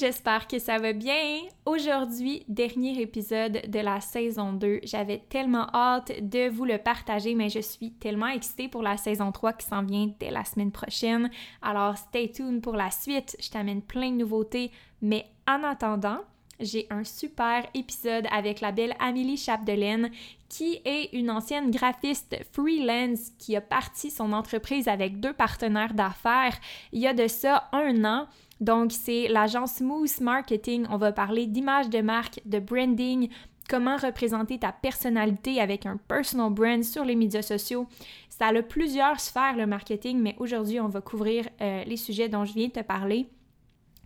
J'espère que ça va bien. Aujourd'hui, dernier épisode de la saison 2. J'avais tellement hâte de vous le partager, mais je suis tellement excitée pour la saison 3 qui s'en vient dès la semaine prochaine. Alors, stay tuned pour la suite. Je t'amène plein de nouveautés, mais en attendant, j'ai un super épisode avec la belle Amélie Chapdelaine qui est une ancienne graphiste freelance qui a parti son entreprise avec deux partenaires d'affaires il y a de ça un an. Donc, c'est l'agence Smooth Marketing. On va parler d'image de marque, de branding, comment représenter ta personnalité avec un personal brand sur les médias sociaux. Ça a plusieurs sphères, le marketing, mais aujourd'hui, on va couvrir euh, les sujets dont je viens de te parler.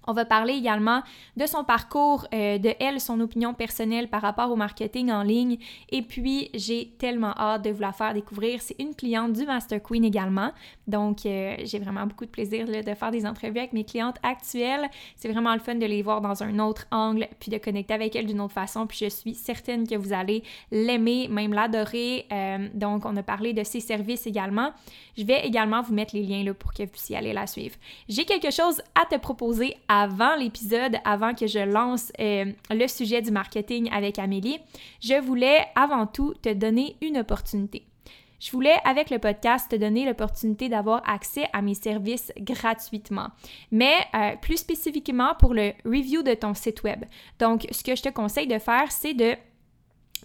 On va parler également de son parcours, euh, de elle, son opinion personnelle par rapport au marketing en ligne. Et puis, j'ai tellement hâte de vous la faire découvrir. C'est une cliente du Master Queen également. Donc, euh, j'ai vraiment beaucoup de plaisir de faire des entrevues avec mes clientes actuelles. C'est vraiment le fun de les voir dans un autre angle, puis de connecter avec elles d'une autre façon. Puis, je suis certaine que vous allez l'aimer, même l'adorer. Euh, donc, on a parlé de ses services également. Je vais également vous mettre les liens là, pour que vous puissiez aller la suivre. J'ai quelque chose à te proposer avant l'épisode, avant que je lance euh, le sujet du marketing avec Amélie, je voulais avant tout te donner une opportunité. Je voulais, avec le podcast, te donner l'opportunité d'avoir accès à mes services gratuitement, mais euh, plus spécifiquement pour le review de ton site web. Donc, ce que je te conseille de faire, c'est de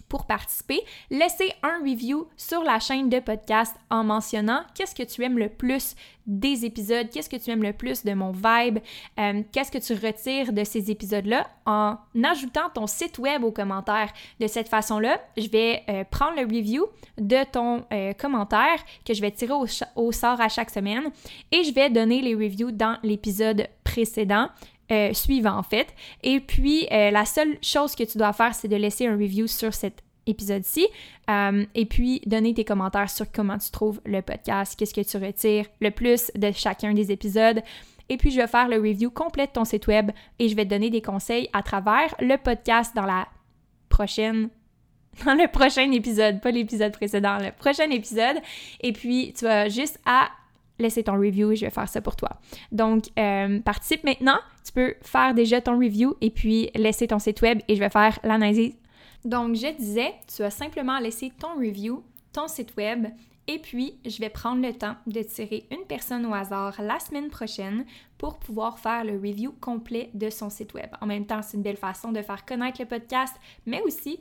pour participer, laissez un review sur la chaîne de podcast en mentionnant qu'est-ce que tu aimes le plus des épisodes, qu'est-ce que tu aimes le plus de mon vibe, euh, qu'est-ce que tu retires de ces épisodes-là en ajoutant ton site web aux commentaires. De cette façon-là, je vais euh, prendre le review de ton euh, commentaire que je vais tirer au, au, sort à chaque semaine et je vais donner les reviews dans l'épisode précédent. Euh, suivant en fait. Et puis, euh, la seule chose que tu dois faire, c'est de laisser un review sur cet épisode-ci euh, et puis donner tes commentaires sur comment tu trouves le podcast, qu'est-ce que tu retires le plus de chacun des épisodes. Et puis, je vais faire le review complet de ton site web et je vais te donner des conseils à travers le podcast dans la prochaine dans le prochain épisode, pas l'épisode précédent, le prochain épisode. Et puis, tu vas juste à laisser ton review et je vais faire ça pour toi. Donc, euh, participe maintenant. Tu peux faire déjà ton review et puis laisser ton site web et je vais faire l'analyse. Donc, je disais, tu as simplement laissé ton review, ton site web et puis, je vais prendre le temps de tirer une personne au hasard la semaine prochaine pour pouvoir faire le review complet de son site web. En même temps, c'est une belle façon de faire connaître le podcast, mais aussi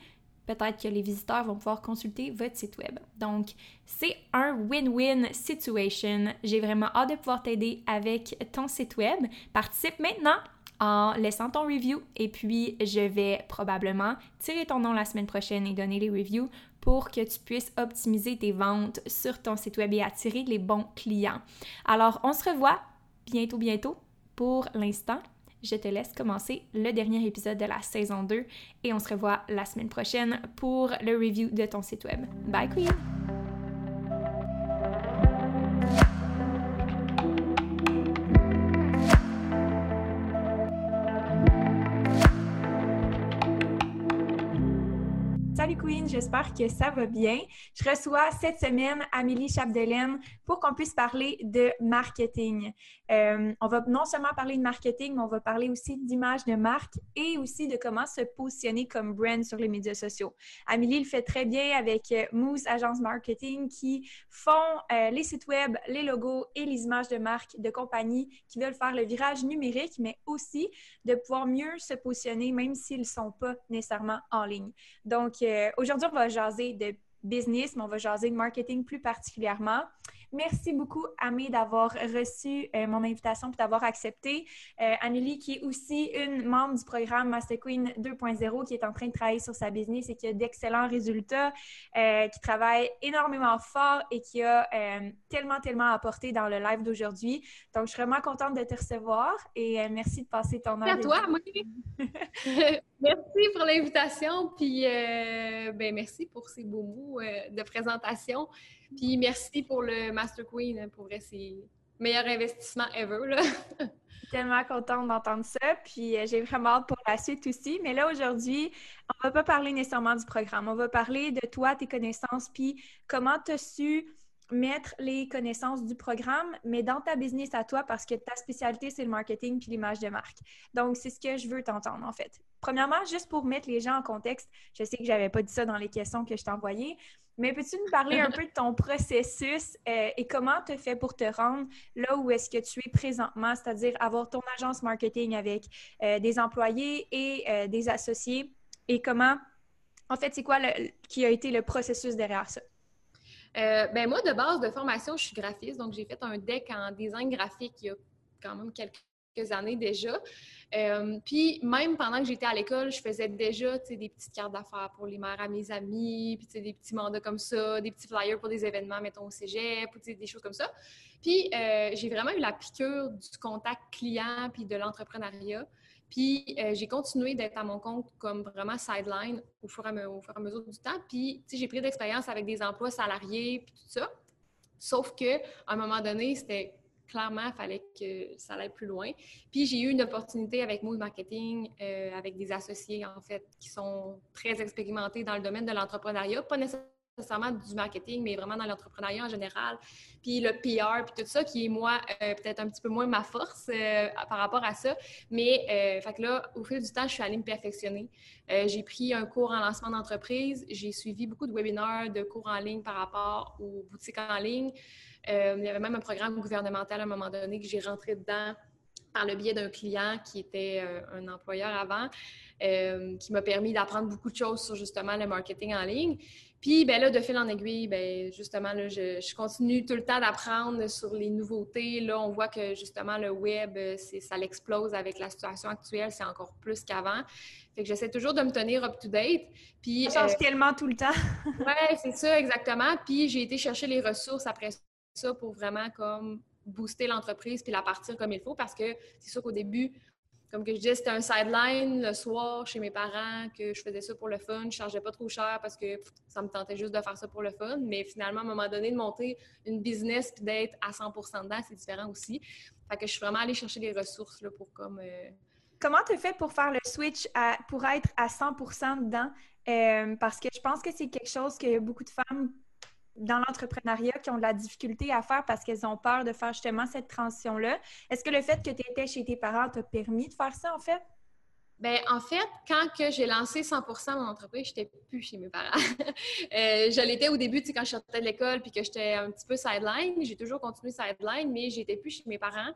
peut-être que les visiteurs vont pouvoir consulter votre site web. Donc, c'est un win-win situation. J'ai vraiment hâte de pouvoir t'aider avec ton site web. Participe maintenant en laissant ton review et puis je vais probablement tirer ton nom la semaine prochaine et donner les reviews pour que tu puisses optimiser tes ventes sur ton site web et attirer les bons clients. Alors, on se revoit bientôt, bientôt. Pour l'instant, je te laisse commencer le dernier épisode de la saison 2 et on se revoit la semaine prochaine pour le review de ton site web. Bye Queen! J'espère que ça va bien. Je reçois cette semaine Amélie Chapdelaine pour qu'on puisse parler de marketing. Euh, on va non seulement parler de marketing, mais on va parler aussi d'image de marque et aussi de comment se positionner comme brand sur les médias sociaux. Amélie le fait très bien avec euh, Moose Agence Marketing qui font euh, les sites web, les logos et les images de marque de compagnies qui veulent faire le virage numérique, mais aussi de pouvoir mieux se positionner même s'ils ne sont pas nécessairement en ligne. Donc, aujourd'hui, on va jaser de business, mais on va jaser de marketing plus particulièrement. Merci beaucoup, Amé, d'avoir reçu euh, mon invitation et d'avoir accepté. Euh, Amélie, qui est aussi une membre du programme Master Queen 2.0, qui est en train de travailler sur sa business et qui a d'excellents résultats, euh, qui travaille énormément fort et qui a tellement, tellement apporté dans le live d'aujourd'hui. Donc, je suis vraiment contente de te recevoir et merci de passer ton heure. à toi, merci pour l'invitation, puis ben, merci pour ces beaux mots de présentation. Puis merci pour le Master Queen. Pour vrai, c'est le meilleur investissement ever. Là. tellement contente d'entendre ça. Puis euh, j'ai vraiment hâte pour la suite aussi. Mais là, aujourd'hui, on va pas parler nécessairement du programme. On va parler de toi, tes connaissances, puis comment tu as su mettre les connaissances du programme, mais dans ta business à toi, parce que ta spécialité, c'est le marketing puis l'image de marque. Donc, c'est ce que je veux t'entendre, en fait. Premièrement, juste pour mettre les gens en contexte, je sais que j'avais pas dit ça dans les questions que je t'ai envoyées, mais peux-tu nous parler un peu de ton processus euh, et comment tu fais pour te rendre là où est-ce que tu es présentement, c'est-à-dire avoir ton agence marketing avec euh, des employés et euh, des associés? Et comment, en fait, c'est quoi le, qui a été le processus derrière ça? ben moi, de base de formation, je suis graphiste, donc j'ai fait un deck en design graphique il y a quand même quelques années déjà. Euh, puis même pendant que j'étais à l'école, je faisais déjà des petites cartes d'affaires pour les mères à mes amis, puis des petits mandats comme ça, des petits flyers pour des événements, mettons au cégep, des choses comme ça. Puis euh, j'ai vraiment eu la piqûre du contact client puis de l'entrepreneuriat. Puis euh, j'ai continué d'être à mon compte comme vraiment sideline au fur et à, mesure du temps. Puis j'ai pris d'expérience avec des emplois salariés puis tout ça. Sauf qu'à un moment donné, c'était clairement, il fallait que ça aille plus loin. Puis j'ai eu une opportunité avec Mood Marketing, euh, avec des associés, en fait, qui sont très expérimentés dans le domaine de l'entrepreneuriat, pas nécessairement du marketing, mais vraiment dans l'entrepreneuriat en général. Puis le PR, puis tout ça, qui est moi, euh, peut-être un petit peu moins ma force euh, par rapport à ça. Mais, fait que là, au fil du temps, je suis allée me perfectionner. j'ai pris un cours en lancement d'entreprise. J'ai suivi beaucoup de webinaires, de cours en ligne par rapport aux boutiques en ligne. Euh, il y avait même un programme gouvernemental à un moment donné que j'ai rentré dedans par le biais d'un client qui était euh, un employeur avant, euh, qui m'a permis d'apprendre beaucoup de choses sur justement le marketing en ligne. Puis, ben là, de fil en aiguille, ben justement, là, je, continue tout le temps d'apprendre sur les nouveautés. Là, on voit que justement, le web, ça l'explose avec la situation actuelle, c'est encore plus qu'avant. Fait que j'essaie toujours de me tenir up-to-date. Puis, ça change tellement tout le temps. oui, c'est ça, exactement. Puis, j'ai été chercher les ressources après ça pour vraiment comme booster l'entreprise puis la partir comme il faut parce que c'est sûr qu'au début, comme que je disais, c'était un sideline le soir chez mes parents, que je faisais ça pour le fun, je chargeais pas trop cher parce que ça me tentait juste de faire ça pour le fun. Mais finalement, à un moment donné, de monter une business puis d'être à 100% dedans, c'est différent aussi. Fait que je suis vraiment allée chercher des ressources là, pour comme. Euh, Comment tu fais pour faire le switch pour être à 100 dedans? Euh, parce que je pense que c'est quelque chose que beaucoup de femmes dans l'entrepreneuriat qui ont de la difficulté à faire parce qu'elles ont peur de faire justement cette transition-là. Est-ce que le fait que tu étais chez tes parents t'a permis de faire ça, en fait? Bien, en fait, quand que j'ai lancé 100 mon entreprise, je n'étais plus chez mes parents. euh, je au début, quand je sortais de l'école puis que j'étais un petit peu sideline. J'ai toujours continué sideline, mais j'étais plus chez mes parents.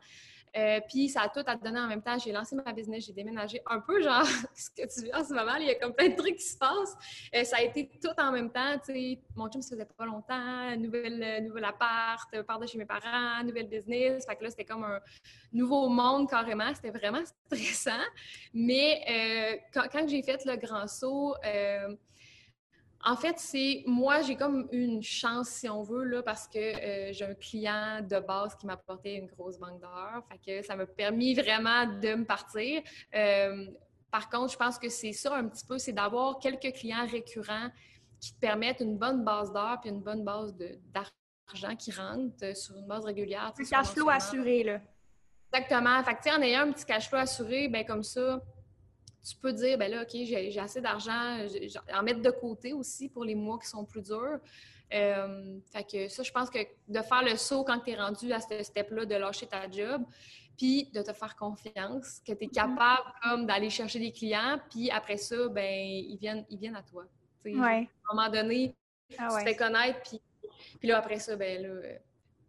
Euh, puis ça a tout à donner en même temps. J'ai lancé ma business, j'ai déménagé un peu, genre ce que tu vois en ce moment. il y a comme plein de trucs qui se passent. Euh, ça a été tout en même temps. sais, Mon chum, ça faisait pas longtemps. Nouvelle, nouvel appart, part de chez mes parents, nouvelle business. Fait que là, c'était comme un nouveau monde carrément. C'était vraiment stressant. Mais euh, quand j'ai fait le grand saut, en fait, c'est moi, j'ai comme une chance, si on veut, là, parce que euh, j'ai un client de base qui m'a apporté une grosse banque d'heures. Fait que ça m'a permis vraiment de me partir. Euh, par contre, je pense que c'est ça un petit peu, c'est d'avoir quelques clients récurrents qui te permettent une bonne base d'heures puis une bonne base d'argent qui rentre sur une base régulière. Un cash flow assuré, là. Exactement. Fait que, en ayant un petit cash flow assuré, ben comme ça, tu peux dire, ben là, OK, j'ai assez d'argent, en mettre de côté aussi pour les mois qui sont plus durs. Euh, fait que ça, je pense que de faire le saut quand tu es rendu à ce step-là, de lâcher ta job, puis de te faire confiance, que tu es mm-hmm. capable comme d'aller chercher des clients, puis après ça, ben ils viennent, ils viennent à toi. Ouais. À un moment donné, ah tu te fais connaître, puis, puis là, après ça, ben là,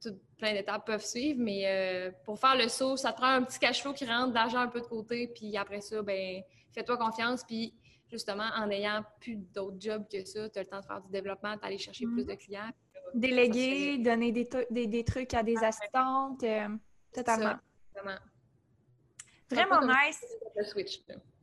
tout, plein d'étapes peuvent suivre, mais euh, pour faire le saut, ça te prend un petit cash flow qui rentre, d'argent un peu de côté, puis après ça, ben fais-toi confiance, puis justement, en ayant plus d'autres jobs que ça, tu as le temps de faire du développement, d'aller chercher plus mm-hmm. de clients. Déléguer, donner des, des, trucs à des assistantes, euh, totalement. Vraiment nice.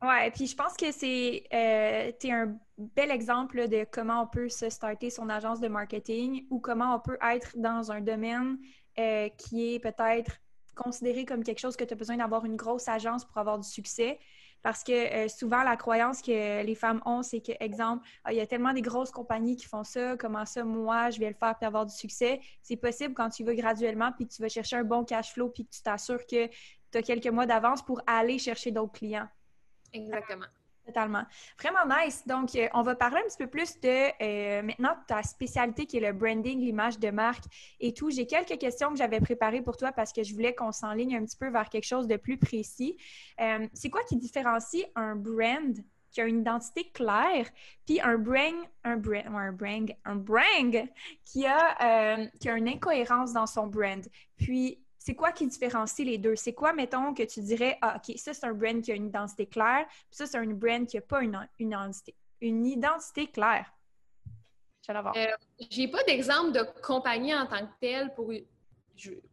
Ouais, puis je pense que c'est euh, es un bel exemple de comment on peut se starter son agence de marketing ou comment on peut être dans un domaine euh, qui est peut-être considéré comme quelque chose que tu as besoin d'avoir une grosse agence pour avoir du succès. Parce que euh, souvent, la croyance que les femmes ont, c'est que, exemple, ah, il y a tellement des grosses compagnies qui font ça, comment ça, moi, je vais le faire pour avoir du succès. C'est possible quand tu vas graduellement, puis tu vas chercher un bon cash flow, puis tu t'assures que tu as quelques mois d'avance pour aller chercher d'autres clients. Exactement. Totalement. Vraiment nice. Donc, euh, on va parler un petit peu plus de euh, maintenant ta spécialité qui est le branding, l'image de marque et tout. J'ai quelques questions que j'avais préparées pour toi parce que je voulais qu'on s'enligne un petit peu vers quelque chose de plus précis. Euh, c'est quoi qui différencie un brand qui a une identité claire, puis un brand, un brand, un brand, un brand qui a, qui a une incohérence dans son brand? Puis c'est quoi qui différencie les deux? C'est quoi, mettons, que tu dirais, ah, OK, ça, c'est un brand qui a une identité claire, puis ça, c'est un brand qui n'a pas une, identité, une identité claire? Je. Euh, j'ai pas d'exemple de compagnie en tant que telle pour,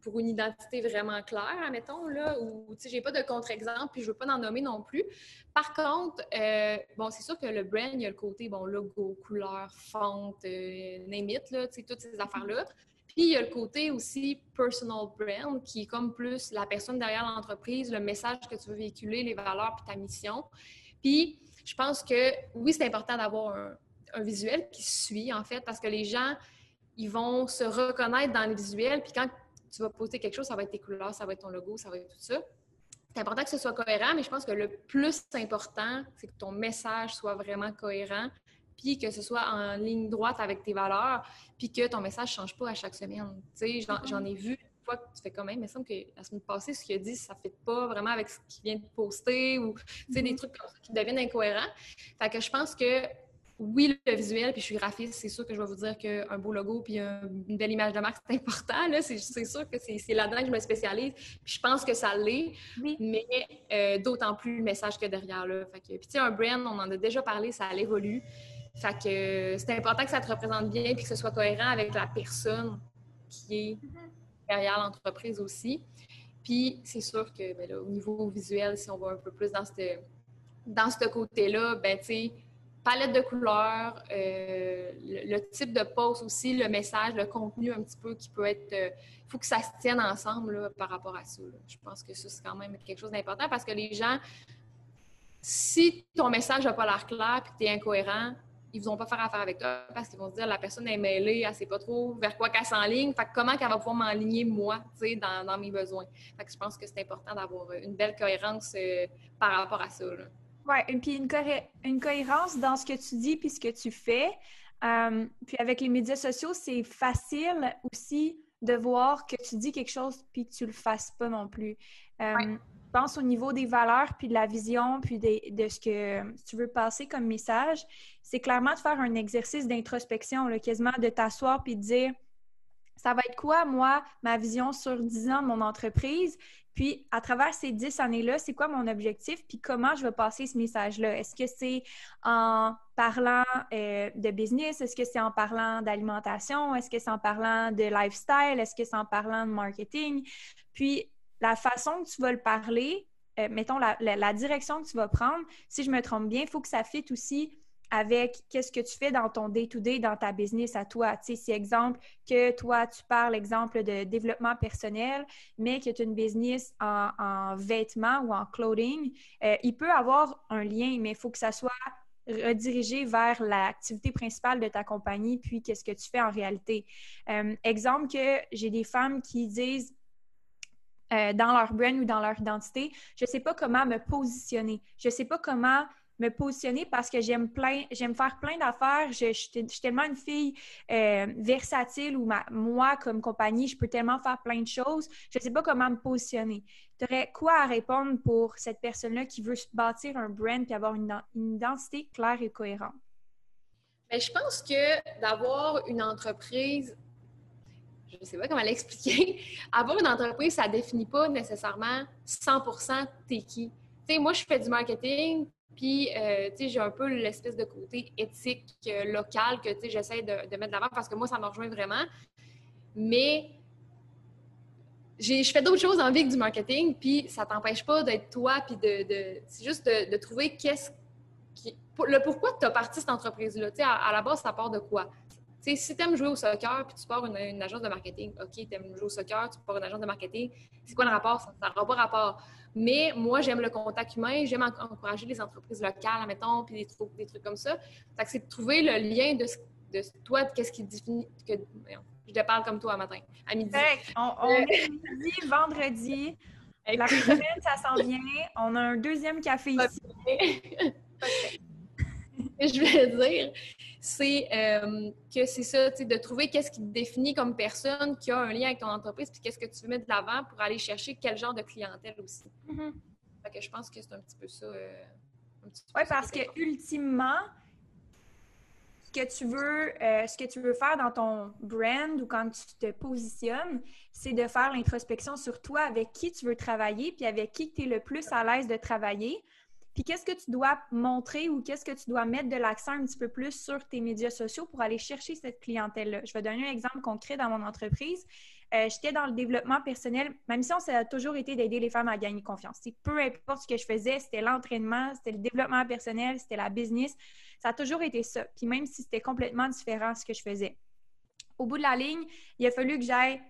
pour une identité vraiment claire, admettons, là, ou, tu sais, j'ai pas de contre-exemple, puis je veux pas en nommer non plus. Par contre, euh, bon, c'est sûr que le brand, il y a le côté, bon, logo, couleur, fonte, euh, name it, là, tu sais, toutes ces affaires-là. Puis il y a le côté aussi personal brand, qui est comme plus la personne derrière l'entreprise, le message que tu veux véhiculer, les valeurs, puis ta mission. Puis je pense que oui, c'est important d'avoir un, visuel qui suit, en fait, parce que les gens, ils vont se reconnaître dans le visuel. Puis quand tu vas poster quelque chose, ça va être tes couleurs, ça va être ton logo, ça va être tout ça. C'est important que ce soit cohérent, mais je pense que le plus important, c'est que ton message soit vraiment cohérent, puis que ce soit en ligne droite avec tes valeurs, puis que ton message ne change pas à chaque semaine. Tu sais, j'en ai vu une fois que tu fais quand même, il me semble que la semaine passée, ce qu'il a dit, ça ne fait pas vraiment avec ce qu'il vient de poster ou, tu sais, des mm-hmm. trucs comme ça qui deviennent incohérents. Fait que je pense que oui, le visuel, puis je suis graphiste, c'est sûr que je vais vous dire qu'un beau logo puis une belle image de marque, c'est important. C'est sûr que c'est là-dedans que je me spécialise. Puis je pense que ça l'est, mais euh, d'autant plus le message que derrière. Là. Fait que, puis tu sais, un brand, on en a déjà parlé, ça évolue. Fait que c'est important que ça te représente bien et que ce soit cohérent avec la personne qui est derrière l'entreprise aussi. Puis c'est sûr que ben au niveau visuel, si on va un peu plus dans ce dans côté-là, ben tu sais, palette de couleurs, euh, le, type de post aussi, le message, le contenu un petit peu qui peut être. Il euh, faut que ça se tienne ensemble par rapport à ça. Je pense que ça, c'est quand même quelque chose d'important parce que les gens, si ton message n'a pas l'air clair et que tu es incohérent, ils ne vont pas faire affaire avec toi parce qu'ils vont se dire la personne est mêlée, elle ne sait pas trop vers quoi qu'elle s'enligne. Fait comment qu'elle va pouvoir m'enligner moi, dans, dans mes besoins? Fait que je pense que c'est important d'avoir une belle cohérence euh, par rapport à ça. Oui, et puis une, une, cohérence dans ce que tu dis puis ce que tu fais. Euh, puis avec les médias sociaux, c'est facile aussi de voir que tu dis quelque chose puis que tu le fasses pas non plus. Euh, pense au niveau des valeurs, puis de la vision, puis de, ce que tu veux passer comme message, c'est clairement de faire un exercice d'introspection, quasiment de t'asseoir puis de dire ça va être quoi, moi, ma vision sur 10 ans de mon entreprise? Puis, à travers ces 10 années-là, c'est quoi mon objectif? Puis, comment je vais passer ce message-là? Est-ce que c'est en parlant euh, de business? Est-ce que c'est en parlant d'alimentation? Est-ce que c'est en parlant de lifestyle? Est-ce que c'est en parlant de marketing? Puis, la façon que tu vas le parler, euh, mettons la, direction que tu vas prendre, si je me trompe bien, il faut que ça fitte aussi avec qu'est-ce que tu fais dans ton day-to-day, dans ta business à toi. Tu sais, exemple que toi, tu parles, exemple, de développement personnel, mais que tu as une business en, vêtements ou en clothing, euh, il peut avoir un lien, mais il faut que ça soit redirigé vers l'activité principale de ta compagnie, puis qu'est-ce que tu fais en réalité. Euh, exemple que j'ai des femmes qui disent euh, dans leur brand ou dans leur identité, je ne sais pas comment me positionner. Je ne sais pas comment me positionner parce que j'aime plein, j'aime faire plein d'affaires. Je, suis tellement une fille euh, versatile ou moi, comme compagnie, je peux tellement faire plein de choses. Je ne sais pas comment me positionner. Tu aurais quoi à répondre pour cette personne-là qui veut bâtir un brand et avoir une, identité claire et cohérente? Ben, je pense que d'avoir une entreprise ne sais pas comment l'expliquer. Avoir une entreprise, ça ne définit pas nécessairement 100% t'es qui. Moi, je fais du marketing, puis, euh, j'ai un peu l'espèce de côté éthique euh, local que, j'essaie de, de, mettre de l'avant parce que moi, ça me rejoint vraiment. Mais je fais d'autres choses en vie que du marketing, puis ça t'empêche pas d'être toi, puis de, c'est juste de, trouver qu'est-ce le pourquoi tu as parti cette entreprise-là. Sais, à, la base, ça part de quoi? Sais, si tu aimes jouer au soccer, puis tu pars une, une agence de marketing, OK, tu aimes jouer au soccer, tu pars une agence de marketing, c'est quoi le rapport? Ça n'aura pas rapport. Mais moi, j'aime le contact humain, j'aime encourager les entreprises locales, mettons, puis des, trucs, des trucs comme ça. Fait que c'est de trouver le lien de, de toi, qu'est-ce qui définit. Que, je te parle comme toi matin, à midi. On, on est midi, vendredi. La semaine, ça s'en vient. On a un deuxième café ici. Je voulais dire, c'est euh, que c'est ça, de trouver qu'est-ce qui te définit comme personne qui a un lien avec ton entreprise, puis qu'est-ce que tu veux mettre de l'avant pour aller chercher quel genre de clientèle aussi. Mm-hmm. que je pense que c'est un petit peu ça. Euh, oui, parce que ultimement, ce que tu veux, euh, ce que tu veux faire dans ton brand ou quand tu te positionnes, c'est de faire l'introspection sur toi, avec qui tu veux travailler, puis avec qui tu es le plus à l'aise de travailler puis qu'est-ce que tu dois montrer ou qu'est-ce que tu dois mettre de l'accent un petit peu plus sur tes médias sociaux pour aller chercher cette clientèle-là? Je vais donner un exemple concret dans mon entreprise. Euh, j'étais dans le développement personnel. Ma mission, ça a toujours été d'aider les femmes à gagner confiance. peu importe ce que je faisais, c'était l'entraînement, c'était le développement personnel, c'était la business. Ça a toujours été ça. Puis même si c'était complètement différent ce que je faisais. Au bout de la ligne, il a fallu que j'aille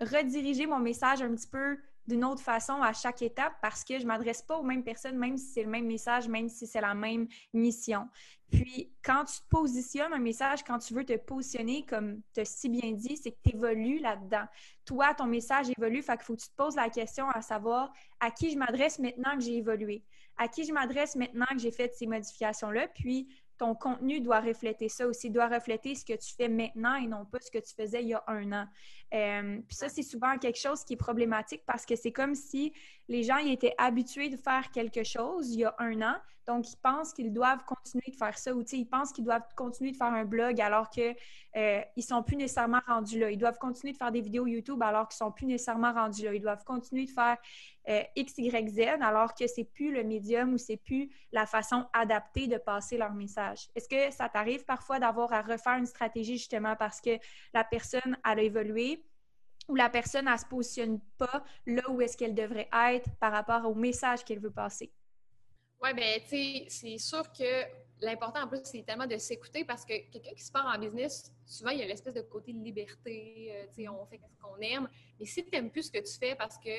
rediriger mon message un petit peu d'une autre façon à chaque étape parce que je ne m'adresse pas aux mêmes personnes, même si c'est le même message, même si c'est la même mission. Puis, quand tu positionnes un message, quand tu veux te positionner, comme tu as si bien dit, c'est que tu évolues là-dedans. Toi, ton message évolue, fait qu'il faut que tu te poses la question à savoir à qui je m'adresse maintenant que j'ai évolué, à qui je m'adresse maintenant que j'ai fait ces modifications-là, puis ton contenu doit refléter ça aussi, doit refléter ce que tu fais maintenant et non pas ce que tu faisais il y a un an. Euh, puis ça, c'est souvent quelque chose qui est problématique parce que c'est comme si les gens ils étaient habitués de faire quelque chose il y a un an, donc ils pensent qu'ils doivent continuer de faire ça ou ils pensent qu'ils doivent continuer de faire un blog alors qu'ils euh, ne sont plus nécessairement rendus là. Ils doivent continuer de faire des vidéos YouTube alors qu'ils sont plus nécessairement rendus là. Ils doivent continuer de faire euh, X, Y, Z alors que c'est plus le médium ou c'est plus la façon adaptée de passer leur message. Est-ce que ça t'arrive parfois d'avoir à refaire une stratégie justement parce que la personne a évolué ou la personne ne se positionne pas là où est-ce qu'elle devrait être par rapport au message qu'elle veut passer? Oui, bien, tu sais, c'est sûr que l'important en plus, c'est tellement de s'écouter parce que quelqu'un qui se part en business, souvent, il y a l'espèce de côté de liberté, euh, tu sais, on fait ce qu'on aime. Mais si tu n'aimes plus ce que tu fais parce que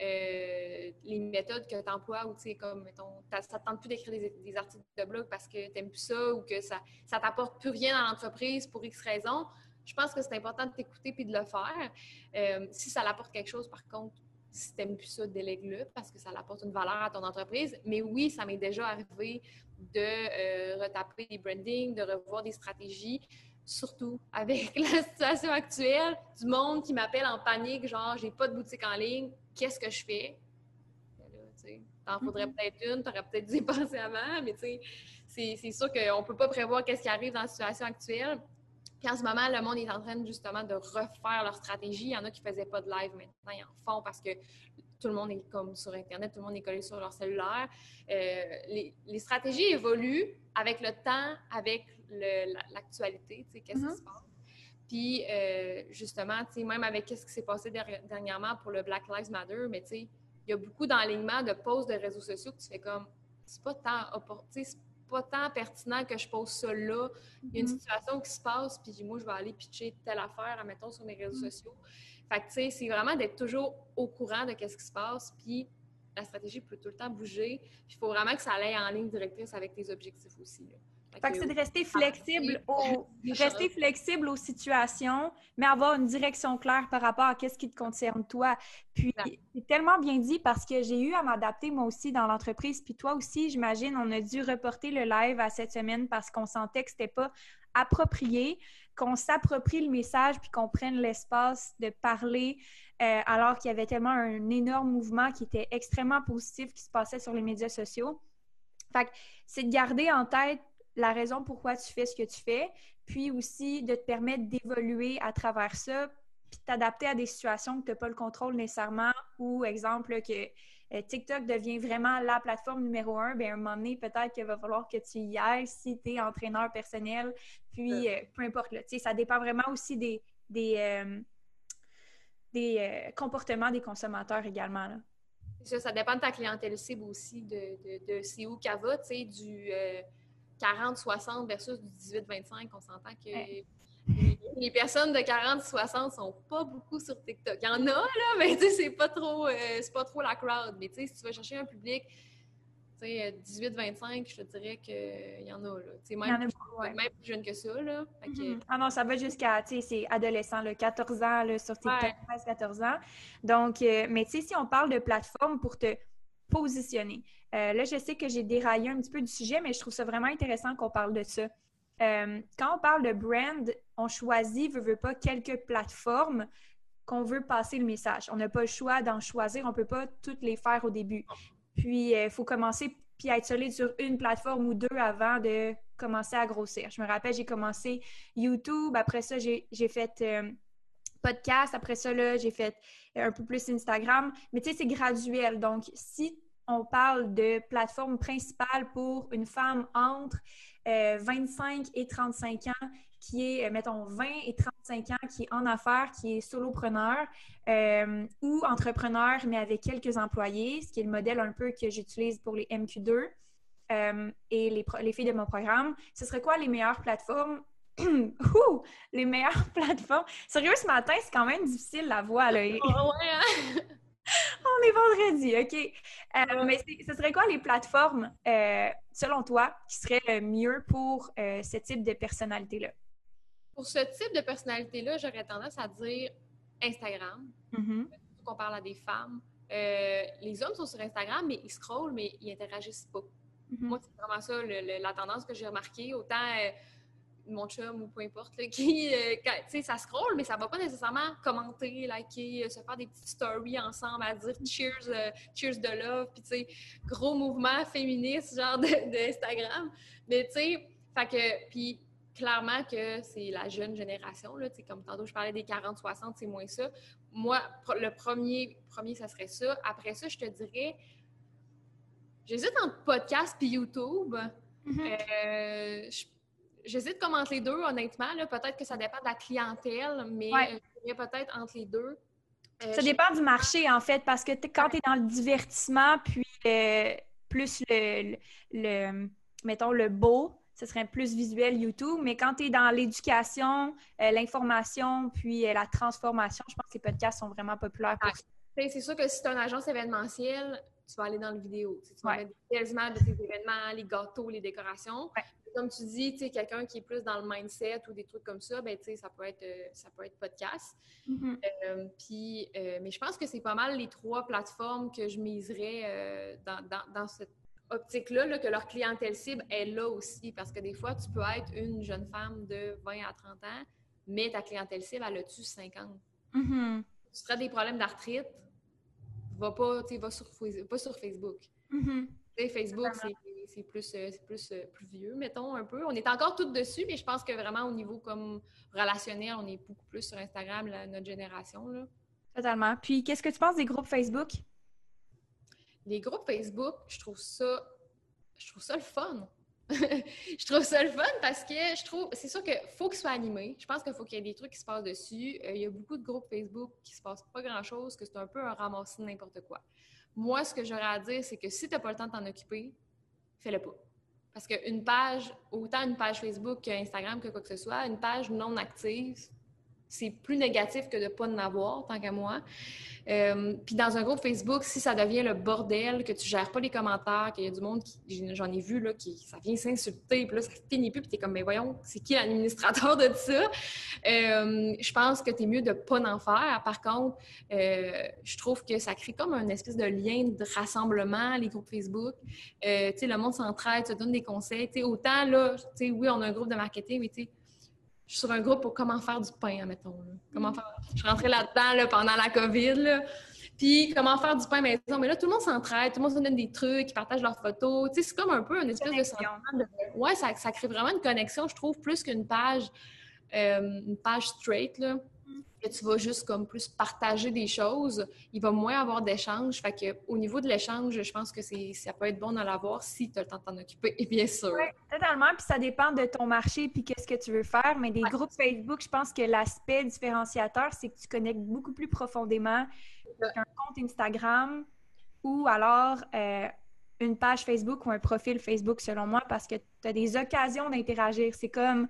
euh, les méthodes que tu emploies ou, tu sais, comme, mettons, ça ne tente plus d'écrire des, articles de blog parce que tu n'aimes plus ça ou que ça ne t'apporte plus rien dans l'entreprise pour X raisons, je pense que c'est important de t'écouter puis de le faire. Euh, si ça l'apporte quelque chose, par contre, si tu n'aimes plus ça, délègue-le parce que ça apporte une valeur à ton entreprise. Mais oui, ça m'est déjà arrivé de euh, retaper des brandings, de revoir des stratégies, surtout avec la situation actuelle, du monde qui m'appelle en panique, genre j'ai pas de boutique en ligne, qu'est-ce que je fais? T'en faudrait mm-hmm. peut-être une, t'aurais peut-être dû y penser avant, mais c'est sûr qu'on ne peut pas prévoir qu'est-ce qui arrive dans la situation actuelle. Puis en ce moment, le monde est en train justement de refaire leur stratégie. Il y en a qui ne faisaient pas de live maintenant, ils en font parce que tout le monde est comme sur Internet, tout le monde est collé sur leur cellulaire. Euh, les, stratégies évoluent avec le temps, avec l'actualité, tu sais, qu'est-ce qui mm-hmm. se passe. Puis euh, justement, tu sais, même avec ce qui s'est passé dernièrement pour le Black Lives Matter, mais tu sais, il y a beaucoup d'enlignements de posts de réseaux sociaux que tu fais comme, c'est pas tant opportun, pas tant pertinent que je pose ça là. Il y a une mm-hmm. situation qui se passe, puis moi, je vais aller pitcher telle affaire, admettons, sur mes réseaux mm-hmm. sociaux. Fait que, tu sais, c'est vraiment d'être toujours au courant de ce qui se passe, puis la stratégie peut tout le temps bouger. il faut vraiment que ça aille en ligne directrice avec tes objectifs aussi. Fait que c'est de rester flexible, aux, rester flexible aux situations, mais avoir une direction claire par rapport à ce qui te concerne toi. Puis, c'est tellement bien dit parce que j'ai eu à m'adapter moi aussi dans l'entreprise. Puis toi aussi, j'imagine, on a dû reporter le live à cette semaine parce qu'on sentait que c'était pas approprié, qu'on s'approprie le message puis qu'on prenne l'espace de parler euh, alors qu'il y avait tellement un énorme mouvement qui était extrêmement positif qui se passait sur les médias sociaux. Fait que c'est de garder en tête la raison pourquoi tu fais ce que tu fais, puis aussi de te permettre d'évoluer à travers ça, puis t'adapter à des situations que tu n'as pas le contrôle nécessairement, ou exemple que euh, TikTok devient vraiment la plateforme numéro un, bien à un moment donné, peut-être qu'il va falloir que tu y ailles si tu es entraîneur personnel, puis euh, peu importe. Là, ça dépend vraiment aussi des, des, euh, des comportements des consommateurs également. Là. Ça, ça dépend de ta clientèle cible aussi, de, de, de c'est où qu'elle va, tu sais, du 40-60 versus du 18-25, on s'entend que les, personnes de 40-60 sont pas beaucoup sur TikTok. Il y en a, là, mais tu sais, c'est pas trop euh, c'est pas trop la crowd. Mais tu sais, si tu vas chercher un public, tu sais, 18-25, je te dirais qu'il y en a, là. Tu sais, même, même, plus jeune que ça, là. Mm-hmm. Ah non, ça va jusqu'à, tu sais, c'est adolescent, là, 14 ans, là, sur TikTok, 13-14 ans. Donc, euh, mais tu sais, si on parle de plateforme pour te positionner. Euh, là, je sais que j'ai déraillé un petit peu du sujet, mais je trouve ça vraiment intéressant qu'on parle de ça. Euh, quand on parle de brand, on choisit, veut, veut pas, quelques plateformes qu'on veut passer le message. On n'a pas le choix d'en choisir, on ne peut pas toutes les faire au début. Puis, il euh, faut commencer puis être solide sur une plateforme ou deux avant de commencer à grossir. Je me rappelle, j'ai commencé YouTube, après ça, j'ai fait podcast, après ça, j'ai fait un peu plus Instagram, mais tu sais, c'est graduel. Donc, si on parle de plateforme principale pour une femme entre 25 euh, et 35 ans qui est, euh, mettons, 20 et 35 ans, qui est en affaires, qui est solopreneur euh, ou entrepreneur, mais avec quelques employés, ce qui est le modèle un peu que j'utilise pour les MQ2 et les, filles de mon programme. Ce serait quoi les meilleures plateformes? Ouh, les meilleures plateformes. Sérieux, ce matin, c'est quand même difficile la voix. Là. Oh, ouais, hein? On est vendredi, OK. Euh, mais ce serait quoi les plateformes, euh, selon toi, qui seraient mieux pour euh, ce type de personnalité-là? Pour ce type de personnalité-là, j'aurais tendance à dire Instagram. Mm qu'on parle à des femmes. les hommes sont sur Instagram, mais ils scrollent, mais ils interagissent pas. Mm-hmm. Moi, c'est vraiment ça la tendance que j'ai remarquée. Autant mon chum ou peu importe, qui, euh, tu sais, ça scroll, mais ça va pas nécessairement commenter, liker, euh, se faire des petites stories ensemble, à dire cheers, euh, cheers de love, puis tu sais, gros mouvement féministe, genre d'Instagram. mais tu sais, fait que, puis clairement que c'est la jeune génération, là, tu sais, comme tantôt je parlais des 40-60, c'est moins ça. Moi, le premier, premier, ça serait ça. Après ça, je te dirais, j'hésite entre podcast puis YouTube. Mm-hmm. J'hésite comme entre les deux, honnêtement. Peut-être que ça dépend de la clientèle, mais je peut-être entre les deux. Euh, ça dépend du marché, en fait, parce que quand tu es dans le divertissement, puis euh, plus le, le, mettons, le beau, ce serait plus visuel YouTube. Mais quand tu es dans l'éducation, euh, l'information, puis la transformation, je pense que les podcasts sont vraiment populaires pour ça. C'est sûr que si tu as une agence événementielle, tu vas aller dans le vidéo. Tu vas mettre des images de tes événements, les gâteaux, les décorations comme tu dis, tu sais, quelqu'un qui est plus dans le mindset ou des trucs comme ça, ben, ça peut être, euh, ça peut être podcast. Mm-hmm. Euh, puis, euh, mais je pense que c'est pas mal les trois plateformes que je miserais dans, dans, dans, cette optique-là, que leur clientèle cible est là aussi. Parce que des fois, tu peux être une jeune femme de 20 à 30 ans, mais ta clientèle cible, elle a-tu 50? Mm-hmm. Tu seras des problèmes d'arthrite, va pas, tu va sur, pas sur Facebook. Mm-hmm. Facebook, c'est c'est plus, euh, plus, euh, plus vieux, mettons, un peu. On est encore toutes dessus, mais je pense que vraiment au niveau comme relationnel, on est beaucoup plus sur Instagram, notre génération. Là. Totalement. Puis, qu'est-ce que tu penses des groupes Facebook? Les groupes Facebook, je trouve ça, je trouve ça le fun. je trouve ça le fun parce que je trouve, c'est sûr qu'il faut qu'il soit animé. Je pense qu'il faut qu'il y ait des trucs qui se passent dessus. Euh, il y a beaucoup de groupes Facebook qui se passent pas grand-chose, que c'est un peu un ramassis de n'importe quoi. Moi, ce que j'aurais à dire, c'est que si tu n'as pas le temps de t'en occuper, fais-le pas. Parce qu'une page, autant une page Facebook qu'Instagram que quoi que ce soit, une page non active, c'est plus négatif que de ne pas en avoir, tant qu'à moi. Euh, puis dans un groupe Facebook, si ça devient le bordel, que tu gères pas les commentaires, qu'il y a du monde qui, j'en ai vu, là, qui, ça vient s'insulter, puis là, ça finit plus, puis t'es comme, mais voyons, c'est qui l'administrateur de ça? Euh, je pense que t'es mieux de pas en faire. Par contre, euh, je trouve que ça crée comme un espèce de lien de rassemblement, les groupes Facebook. tu sais, le monde s'entraide, se donne des conseils. Tu sais, autant, là, tu sais, oui, on a un groupe de marketing, mais tu sais, je suis sur un groupe pour comment faire du pain, admettons. Comment mm. faire... Je suis rentrée là-dedans pendant la COVID. Puis comment faire du pain maison? Mais là, tout le monde s'entraide, tout le monde se donne des trucs, ils partagent leurs photos. Tu sais, c'est comme un peu une espèce de sentiment de... Ouais, ça, ça, crée vraiment une connexion, je trouve, plus qu'une page, euh, une page straight, là que tu vas juste comme plus partager des choses, il va moins avoir d'échanges. Fait que au niveau de l'échange, je pense que c'est ça peut être bon d'en l'avoir si tu as le temps de t'en occuper, bien sûr. Oui, totalement. Puis ça dépend de ton marché puis qu'est-ce que tu veux faire. Mais des groupes Facebook, je pense que l'aspect différenciateur, c'est que tu connectes beaucoup plus profondément qu'un compte Instagram ou alors euh, une page Facebook ou un profil Facebook, selon moi, parce que tu as des occasions d'interagir. C'est comme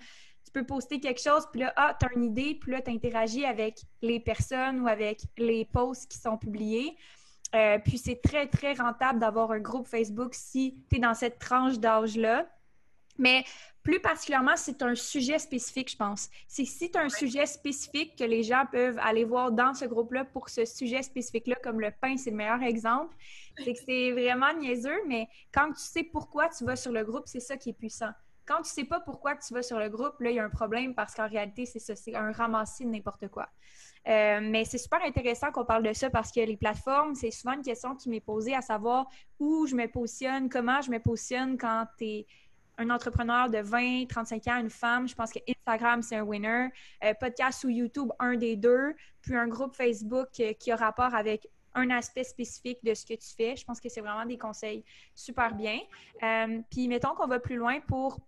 peux poster quelque chose, puis là, ah, tu as une idée, puis là, tu interagis avec les personnes ou avec les posts qui sont publiés. Euh, puis c'est très, très rentable d'avoir un groupe Facebook si tu es dans cette tranche d'âge-là. Mais plus particulièrement, c'est un sujet spécifique, je pense. C'est si tu as un sujet spécifique que les gens peuvent aller voir dans ce groupe-là pour ce sujet spécifique-là, comme le pain, c'est le meilleur exemple. C'est que c'est vraiment niaiseux, mais quand tu sais pourquoi tu vas sur le groupe, c'est ça qui est puissant. Quand tu sais pas pourquoi tu vas sur le groupe, là, il y a un problème parce qu'en réalité, c'est ça, c'est un ramassis de n'importe quoi. Euh, mais c'est super intéressant qu'on parle de ça parce que les plateformes, c'est souvent une question qui m'est posée à savoir où je me positionne, comment je me positionne quand tu es un entrepreneur de 20, 35 ans, une femme. Je pense que Instagram, c'est un winner. Euh, podcast ou YouTube, un des deux. Puis un groupe Facebook euh, qui a rapport avec un aspect spécifique de ce que tu fais. Je pense que c'est vraiment des conseils super bien. puis mettons qu'on va plus loin pour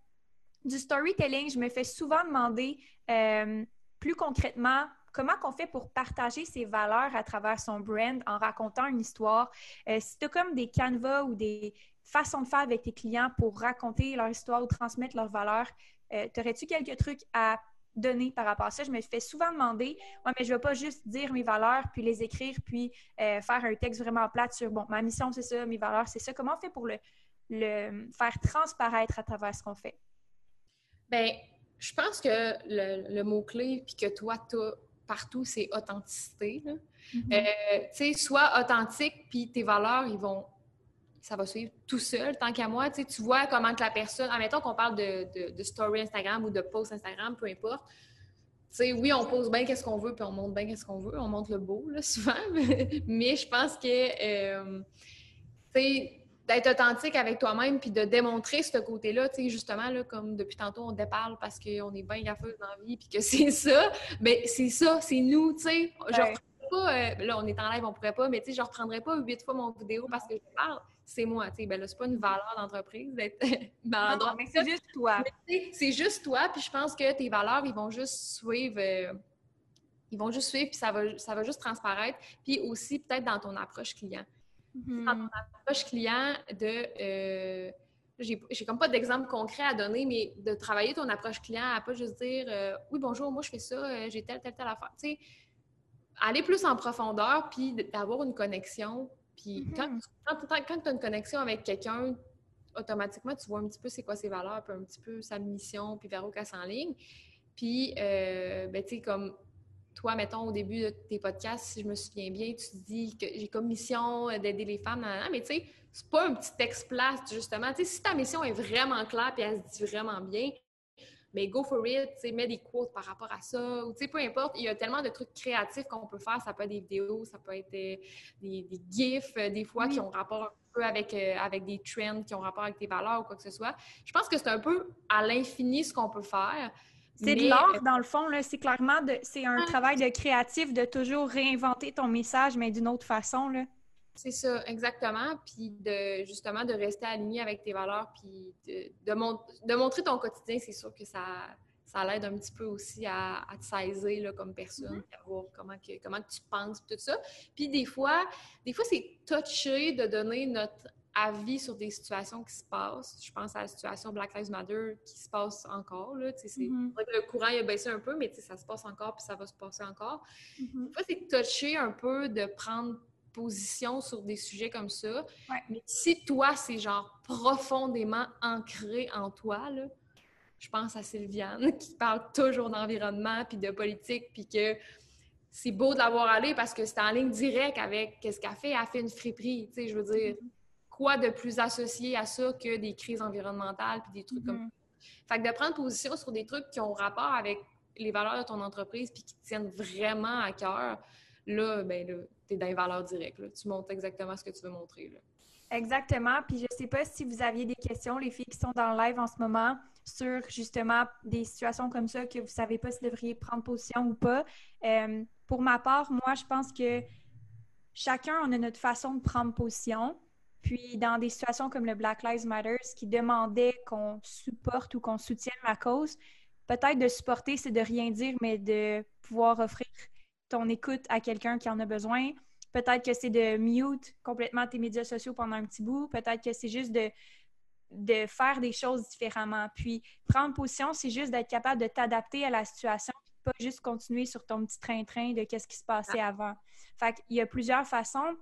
du storytelling, je me fais souvent demander euh, plus concrètement comment qu'on fait pour partager ses valeurs à travers son brand en racontant une histoire. Euh, si tu as comme des canevas ou des façons de faire avec tes clients pour raconter leur histoire ou transmettre leurs valeurs, euh, aurais-tu quelques trucs à donner par rapport à ça? Je me fais souvent demander, ouais, mais je ne vais pas juste dire mes valeurs, puis les écrire, puis euh, faire un texte vraiment plat sur, bon, ma mission, c'est ça, mes valeurs, c'est ça. Comment on fait pour le, le faire transparaître à travers ce qu'on fait? Bien, je pense que le, mot-clé, puis que toi, tu as partout, c'est authenticité. Mm-hmm. Euh, tu sais, sois authentique, puis tes valeurs, ils vont. Ça va suivre tout seul, tant qu'à moi. Tu vois comment que la personne. Admettons qu'on parle de, story Instagram ou de post Instagram, peu importe. Tu sais, oui, on pose bien qu'est-ce qu'on veut, puis on montre bien qu'est-ce qu'on veut. On montre le beau, là, souvent. Mais je pense que. Euh, tu sais, d'être authentique avec toi-même puis de démontrer ce côté-là, tu sais, justement, là, comme depuis tantôt, on déparle parce qu'on est bien gaffeuse dans la vie puis que c'est ça, mais c'est ça, c'est nous, tu sais. Je reprendrai pas, euh, là, on est en live, on pourrait pas, mais tu sais, je reprendrai pas huit fois mon vidéo parce que je parle. C'est moi, tu sais. Ben là, c'est pas une valeur d'entreprise d'être dans non, mais c'est juste toi. C'est juste toi, puis je pense que tes valeurs, ils vont juste suivre... Euh, ils vont juste suivre, puis ça va, ça va juste transparaître. Puis aussi, peut-être dans ton approche client. Dans mon approche client, de. Euh, j'ai comme pas d'exemple concret à donner, mais de travailler ton approche client à pas juste dire euh, oui, bonjour, moi je fais ça, euh, j'ai telle, telle, telle affaire. Tu sais, aller plus en profondeur, puis d'avoir une connexion. Puis mm-hmm. quand, quand, tu as une connexion avec quelqu'un, automatiquement, tu vois un petit peu c'est quoi ses valeurs, puis un petit peu sa mission, puis vers où qu'elle s'enligne. Puis, ben, tu sais, comme toi, mettons, au début de tes podcasts, si je me souviens bien, tu dis que j'ai comme mission d'aider les femmes, mais tu sais, c'est pas un petit texte plat, justement. Tu sais, si ta mission est vraiment claire et elle se dit vraiment bien, mais go for it, tu sais, mets des quotes par rapport à ça, ou tu sais, peu importe, il y a tellement de trucs créatifs qu'on peut faire, ça peut être des vidéos, ça peut être euh, des, gifs, euh, des fois, qui ont rapport un peu avec, euh, avec des trends, qui ont rapport avec tes valeurs ou quoi que ce soit. Je pense que c'est un peu à l'infini ce qu'on peut faire. C'est de l'art, dans le fond, c'est clairement de, c'est un travail de créatif de toujours réinventer ton message, mais d'une autre façon. Là. C'est ça, exactement. Puis de justement de rester aligné avec tes valeurs, puis de, de, montrer ton quotidien, c'est sûr que ça, ça l'aide un petit peu aussi à, te saisir là, comme personne, mm-hmm. à voir comment, que, comment tu penses, tout ça. Puis des fois, des fois c'est touché de donner notre avis sur des situations qui se passent. Je pense à la situation Black Lives Matter qui se passe encore. Là, mm-hmm. Le courant a baissé un peu, mais ça se passe encore puis ça va se passer encore. Mm c'est touché un peu de prendre position sur des sujets comme ça. Mais si toi, c'est genre profondément ancré en toi, là, je pense à Sylviane qui parle toujours d'environnement puis de politique puis que c'est beau de l'avoir allé parce que c'est en ligne directe avec qu'est-ce qu'elle fait. Elle fait une friperie, tu sais, je veux dire. Mm-hmm. Quoi de plus associé à ça que des crises environnementales puis des trucs comme ça? Fait que de prendre position sur des trucs qui ont rapport avec les valeurs de ton entreprise puis qui tiennent vraiment à cœur, là, ben là, tu es dans les valeurs directes. Tu montres exactement ce que tu veux montrer. Là. Exactement. Puis je sais pas si vous aviez des questions, les filles qui sont dans le live en ce moment, sur justement des situations comme ça que vous savez pas si vous devriez prendre position ou pas. Euh, pour ma part, moi, je pense que chacun, on a notre façon de prendre position. Puis dans des situations comme le Black Lives Matter, qui demandait qu'on supporte ou qu'on soutienne ma cause, peut-être de supporter, c'est de rien dire, mais de pouvoir offrir ton écoute à quelqu'un qui en a besoin. Peut-être que c'est de mute complètement tes médias sociaux pendant un petit bout. Peut-être que c'est juste de, de faire des choses différemment. Puis prendre position, c'est juste d'être capable de t'adapter à la situation, pas juste continuer sur ton petit train-train de qu'est-ce qui se passait ah. avant. Fait qu'il y a plusieurs façons.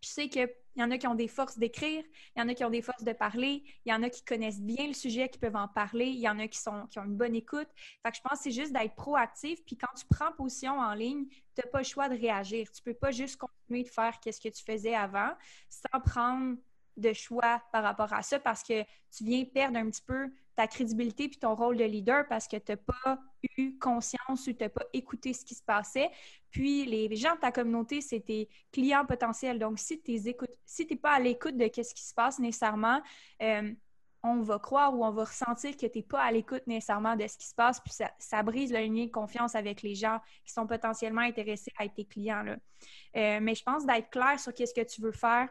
Je sais qu'il y en a qui ont des forces d'écrire, il y en a qui ont des forces de parler, il y en a qui connaissent bien le sujet, qui peuvent en parler, il y en a qui, sont, qui ont une bonne écoute. Fait que je pense que c'est juste d'être proactif. Puis quand tu prends position en ligne, tu n'as pas le choix de réagir. Tu peux pas juste continuer de faire ce que tu faisais avant sans prendre de choix par rapport à ça parce que tu viens perdre un petit peu ta crédibilité puis ton rôle de leader parce que tu n'as pas eu conscience ou tu n'as pas écouté ce qui se passait. Puis les gens de ta communauté, c'est tes clients potentiels. Donc, si tu si n'es pas à l'écoute de ce qui se passe nécessairement, euh, on va croire ou on va ressentir que tu n'es pas à l'écoute nécessairement de ce qui se passe, puis ça, brise le lien de confiance avec les gens qui sont potentiellement intéressés à être tes clients. Euh, mais je pense d'être clair sur qu'est-ce que tu veux faire,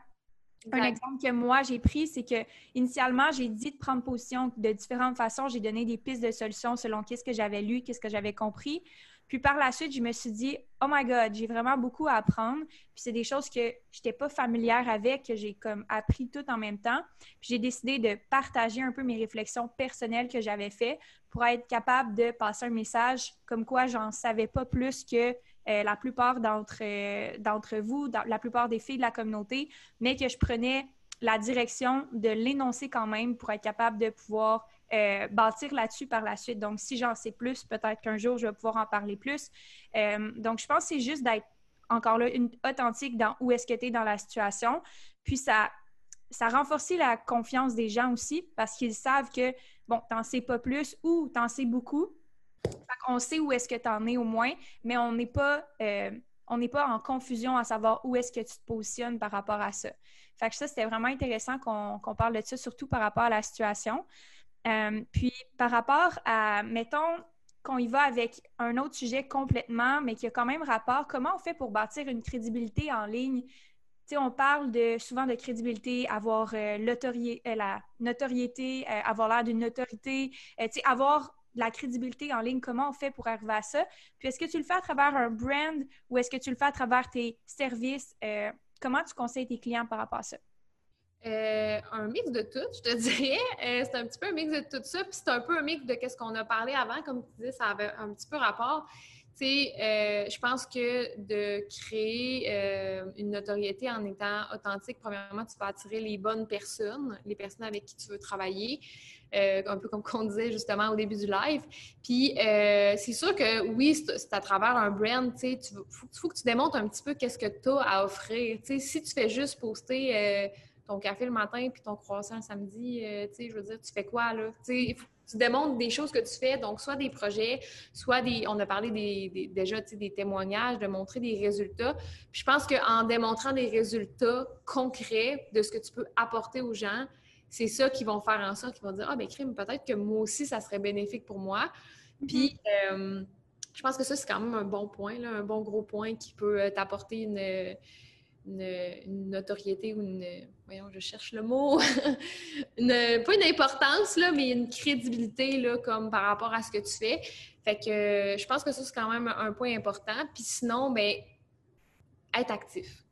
un exemple que moi j'ai pris, c'est que initialement, j'ai dit de prendre position de différentes façons. J'ai donné des pistes de solutions selon qu'est-ce que j'avais lu, qu'est-ce que j'avais compris. Puis par la suite, je me suis dit, oh my God, j'ai vraiment beaucoup à apprendre. Puis c'est des choses que je n'étais pas familière avec, que j'ai comme appris tout en même temps. Puis j'ai décidé de partager un peu mes réflexions personnelles que j'avais faites pour être capable de passer un message comme quoi j'en savais pas plus que euh, la plupart euh, d'entre vous, la plupart des filles de la communauté, mais que je prenais la direction de l'énoncer quand même pour être capable de pouvoir euh, bâtir là-dessus par la suite. Donc, si j'en sais plus, peut-être qu'un jour, je vais pouvoir en parler plus. donc, je pense que c'est juste d'être encore là authentique dans où est-ce que tu es dans la situation. Puis, ça, ça renforce la confiance des gens aussi parce qu'ils savent que, bon, t'en sais pas plus ou t'en sais beaucoup, on sait où est-ce que tu en es au moins, mais on n'est pas, euh, on n'est pas en confusion à savoir où est-ce que tu te positionnes par rapport à ça. Fait que ça, c'était vraiment intéressant qu'on parle de ça, surtout par rapport à la situation. Euh, puis par rapport à, mettons, qu'on y va avec un autre sujet complètement, mais qui a quand même rapport, comment on fait pour bâtir une crédibilité en ligne? on parle de, souvent de crédibilité, avoir euh, la notoriété, avoir l'air d'une autorité, avoir la crédibilité en ligne, comment on fait pour arriver à ça? Puis est-ce que tu le fais à travers un brand ou est-ce que tu le fais à travers tes services? Euh, comment tu conseilles tes clients par rapport à ça? Euh, un mix de tout, je te dirais. Euh, c'est un petit peu un mix de tout ça, puis c'est un peu un mix de ce qu'on a parlé avant, comme tu disais, ça avait un petit peu rapport. Tu sais, je pense que de créer une notoriété en étant authentique, premièrement, tu vas attirer les bonnes personnes, les personnes avec qui tu veux travailler. Euh, un peu comme qu'on disait justement au début du live. Puis euh, c'est sûr que oui, c'est à travers un brand, tu sais, il faut, que tu démontres un petit peu qu'est-ce que tu as à offrir. Tu sais, si tu fais juste poster euh, ton café le matin puis ton croissant le samedi, tu sais, je veux dire, tu fais quoi là? Tu sais, démontres des choses que tu fais, donc soit des projets, soit des, on a parlé des, déjà des témoignages, de montrer des résultats. Puis je pense qu'en démontrant des résultats concrets de ce que tu peux apporter aux gens, c'est ça qui vont faire en sorte qu'ils vont dire Ah, ben, crime, peut-être que moi aussi, ça serait bénéfique pour moi. Mm-hmm. Puis, euh, je pense que ça, c'est quand même un bon point, un bon gros point qui peut euh, t'apporter une, une, notoriété ou une. Voyons, je cherche le mot. une, pas une importance, là, mais une crédibilité, là, comme par rapport à ce que tu fais. Fait que je pense que ça, c'est quand même un point important. Puis sinon, ben, être actif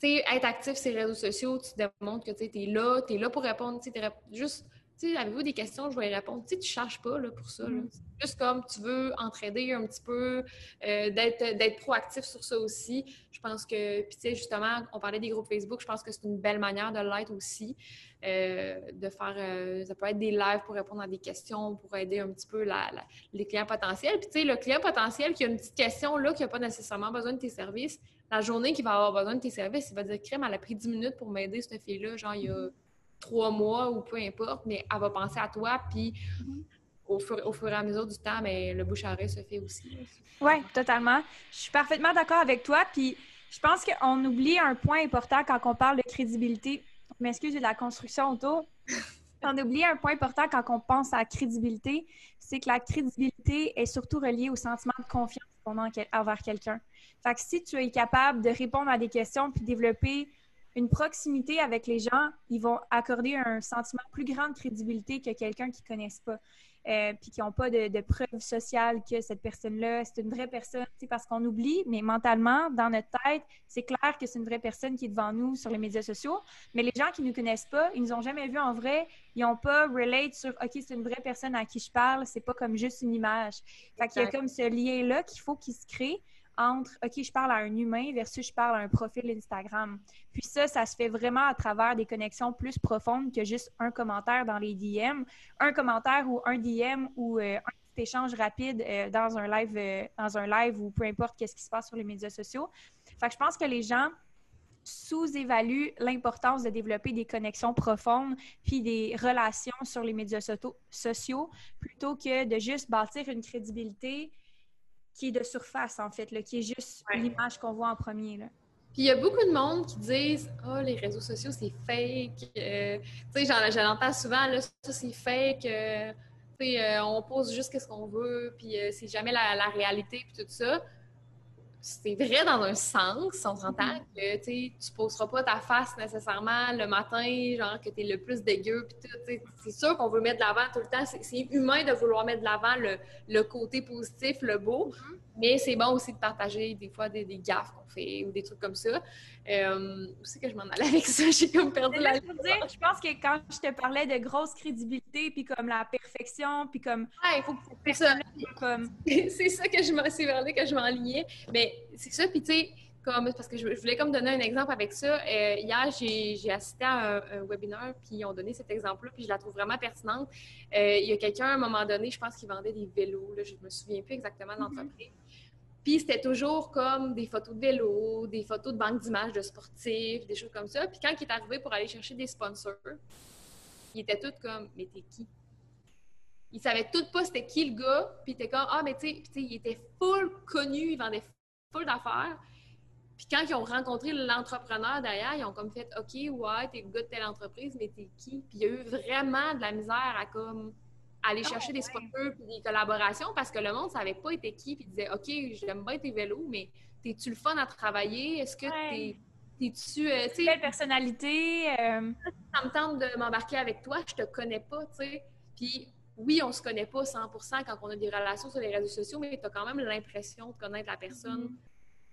sais, être actif sur les réseaux sociaux, tu démontres que tu es là, tu es là pour répondre, tu juste tu sais, avez-vous des questions, je vais y répondre. Tu sais, tu cherches pas là, pour ça. Là. Mm-hmm. Juste comme tu veux entraider un petit peu, euh, d'être proactif sur ça aussi. Je pense que, puis tu sais, justement, on parlait des groupes Facebook, je pense que c'est une belle manière de l'être aussi. Euh, de faire, euh, ça peut être des lives pour répondre à des questions, pour aider un petit peu les clients potentiels. Puis tu sais, le client potentiel qui a une petite question là, qui n'a pas nécessairement besoin de tes services, la journée qu'il va avoir besoin de tes services, il va dire, crème, elle a pris 10 minutes pour m'aider, cette fille-là, genre, il y a trois mois ou peu importe, mais elle va penser à toi, puis au, fur, au, fur, et à mesure du temps, mais le bouche à se fait aussi. Oui, totalement. Je suis parfaitement d'accord avec toi, puis je pense qu'on oublie un point important quand on parle de crédibilité. Je m'excuse, de la construction auto. on oublie un point important quand on pense à la crédibilité, c'est que la crédibilité est surtout reliée au sentiment de confiance qu'on a envers quelqu'un. Si tu es capable de répondre à des questions puis développer une proximité avec les gens, ils vont accorder un sentiment plus grande crédibilité que quelqu'un qui ne connaissent pas. Euh, puis qui n'ont pas de, preuves sociales que cette personne-là, c'est une vraie personne, parce qu'on oublie, mais mentalement, dans notre tête, c'est clair que c'est une vraie personne qui est devant nous sur les médias sociaux. Mais les gens qui ne nous connaissent pas, ils nous ont jamais vus en vrai, ils n'ont pas relate sur OK, c'est une vraie personne à qui je parle, c'est pas comme juste une image. Fait qu'il y a comme ce lien-là qu'il faut qu'il se crée entre OK, je parle à un humain versus je parle à un profil Instagram. Puis ça, ça se fait vraiment à travers des connexions plus profondes que juste un commentaire dans les DM. Un commentaire ou un DM ou euh, un petit échange rapide euh, dans un live euh, dans un live ou peu importe qu'est-ce qui se passe sur les médias sociaux. Fait que je pense que les gens sous-évaluent l'importance de développer des connexions profondes puis des relations sur les médias sociaux plutôt que de juste bâtir une crédibilité qui est de surface, en fait, là, qui est juste l'image qu'on voit en premier. Là. Puis il y a beaucoup de monde qui disent Oh, les réseaux sociaux, c'est fake. Euh, tu sais, j'en entends souvent, là, ça, c'est fake. Euh, euh, on pose juste ce qu'on veut, puis c'est jamais la, la, réalité, puis tout ça c'est vrai dans un sens, on s'entend mm-hmm. que tu ne poseras pas ta face nécessairement le matin, genre que tu es le plus dégueu. C'est sûr qu'on veut mettre de l'avant tout le temps. C'est humain de vouloir mettre de l'avant le, côté positif, le beau. Mm-hmm. Mais c'est bon aussi de partager des fois des, gaffes qu'on fait ou des trucs comme ça. Euh, où c'est que je m'en allais avec ça? J'ai comme perdu la dire, Je pense que quand je te parlais de grosse crédibilité, puis comme la perfection, puis comme... Ouais, faut que c'est ça. Comme... c'est ça que je m'en... C'est vers que je m'enlignais. Mais c'est ça, puis tu sais, comme, parce que je, voulais comme donner un exemple avec ça. Euh, hier, j'ai assisté à un, webinaire, puis ils ont donné cet exemple-là, puis je la trouve vraiment pertinente. Euh, il y a quelqu'un, à un moment donné, je pense qu'il vendait des vélos, là, je ne me souviens plus exactement de mhm. l'entreprise. Puis c'était toujours comme des photos de vélo, des photos de banque d'images de sportifs, des choses comme ça. Puis quand il est arrivé pour aller chercher des sponsors, il était tout comme Mais t'es qui? Il savait tout pas c'était qui le gars. Puis il était comme Ah, mais tu sais, il était full connu, il vendait full d'affaires. Puis quand ils ont rencontré l'entrepreneur derrière, ils ont comme fait OK, ouais, t'es le gars de telle entreprise, mais t'es qui? Puis il y a eu vraiment de la misère à comme aller ah, chercher des sponsors et des collaborations parce que le monde ne savait pas été qui puis disait OK, j'aime bien tes vélos, mais t'es-tu le fun à travailler? Est-ce que t'es. T'es-tu. Euh, Quelle personnalité? Euh... Ça me tente de m'embarquer avec toi, je te connais pas, tu sais. Puis oui, on se connaît pas 100 quand on a des relations sur les réseaux sociaux, mais tu as quand même l'impression de connaître la personne. Mm-hmm.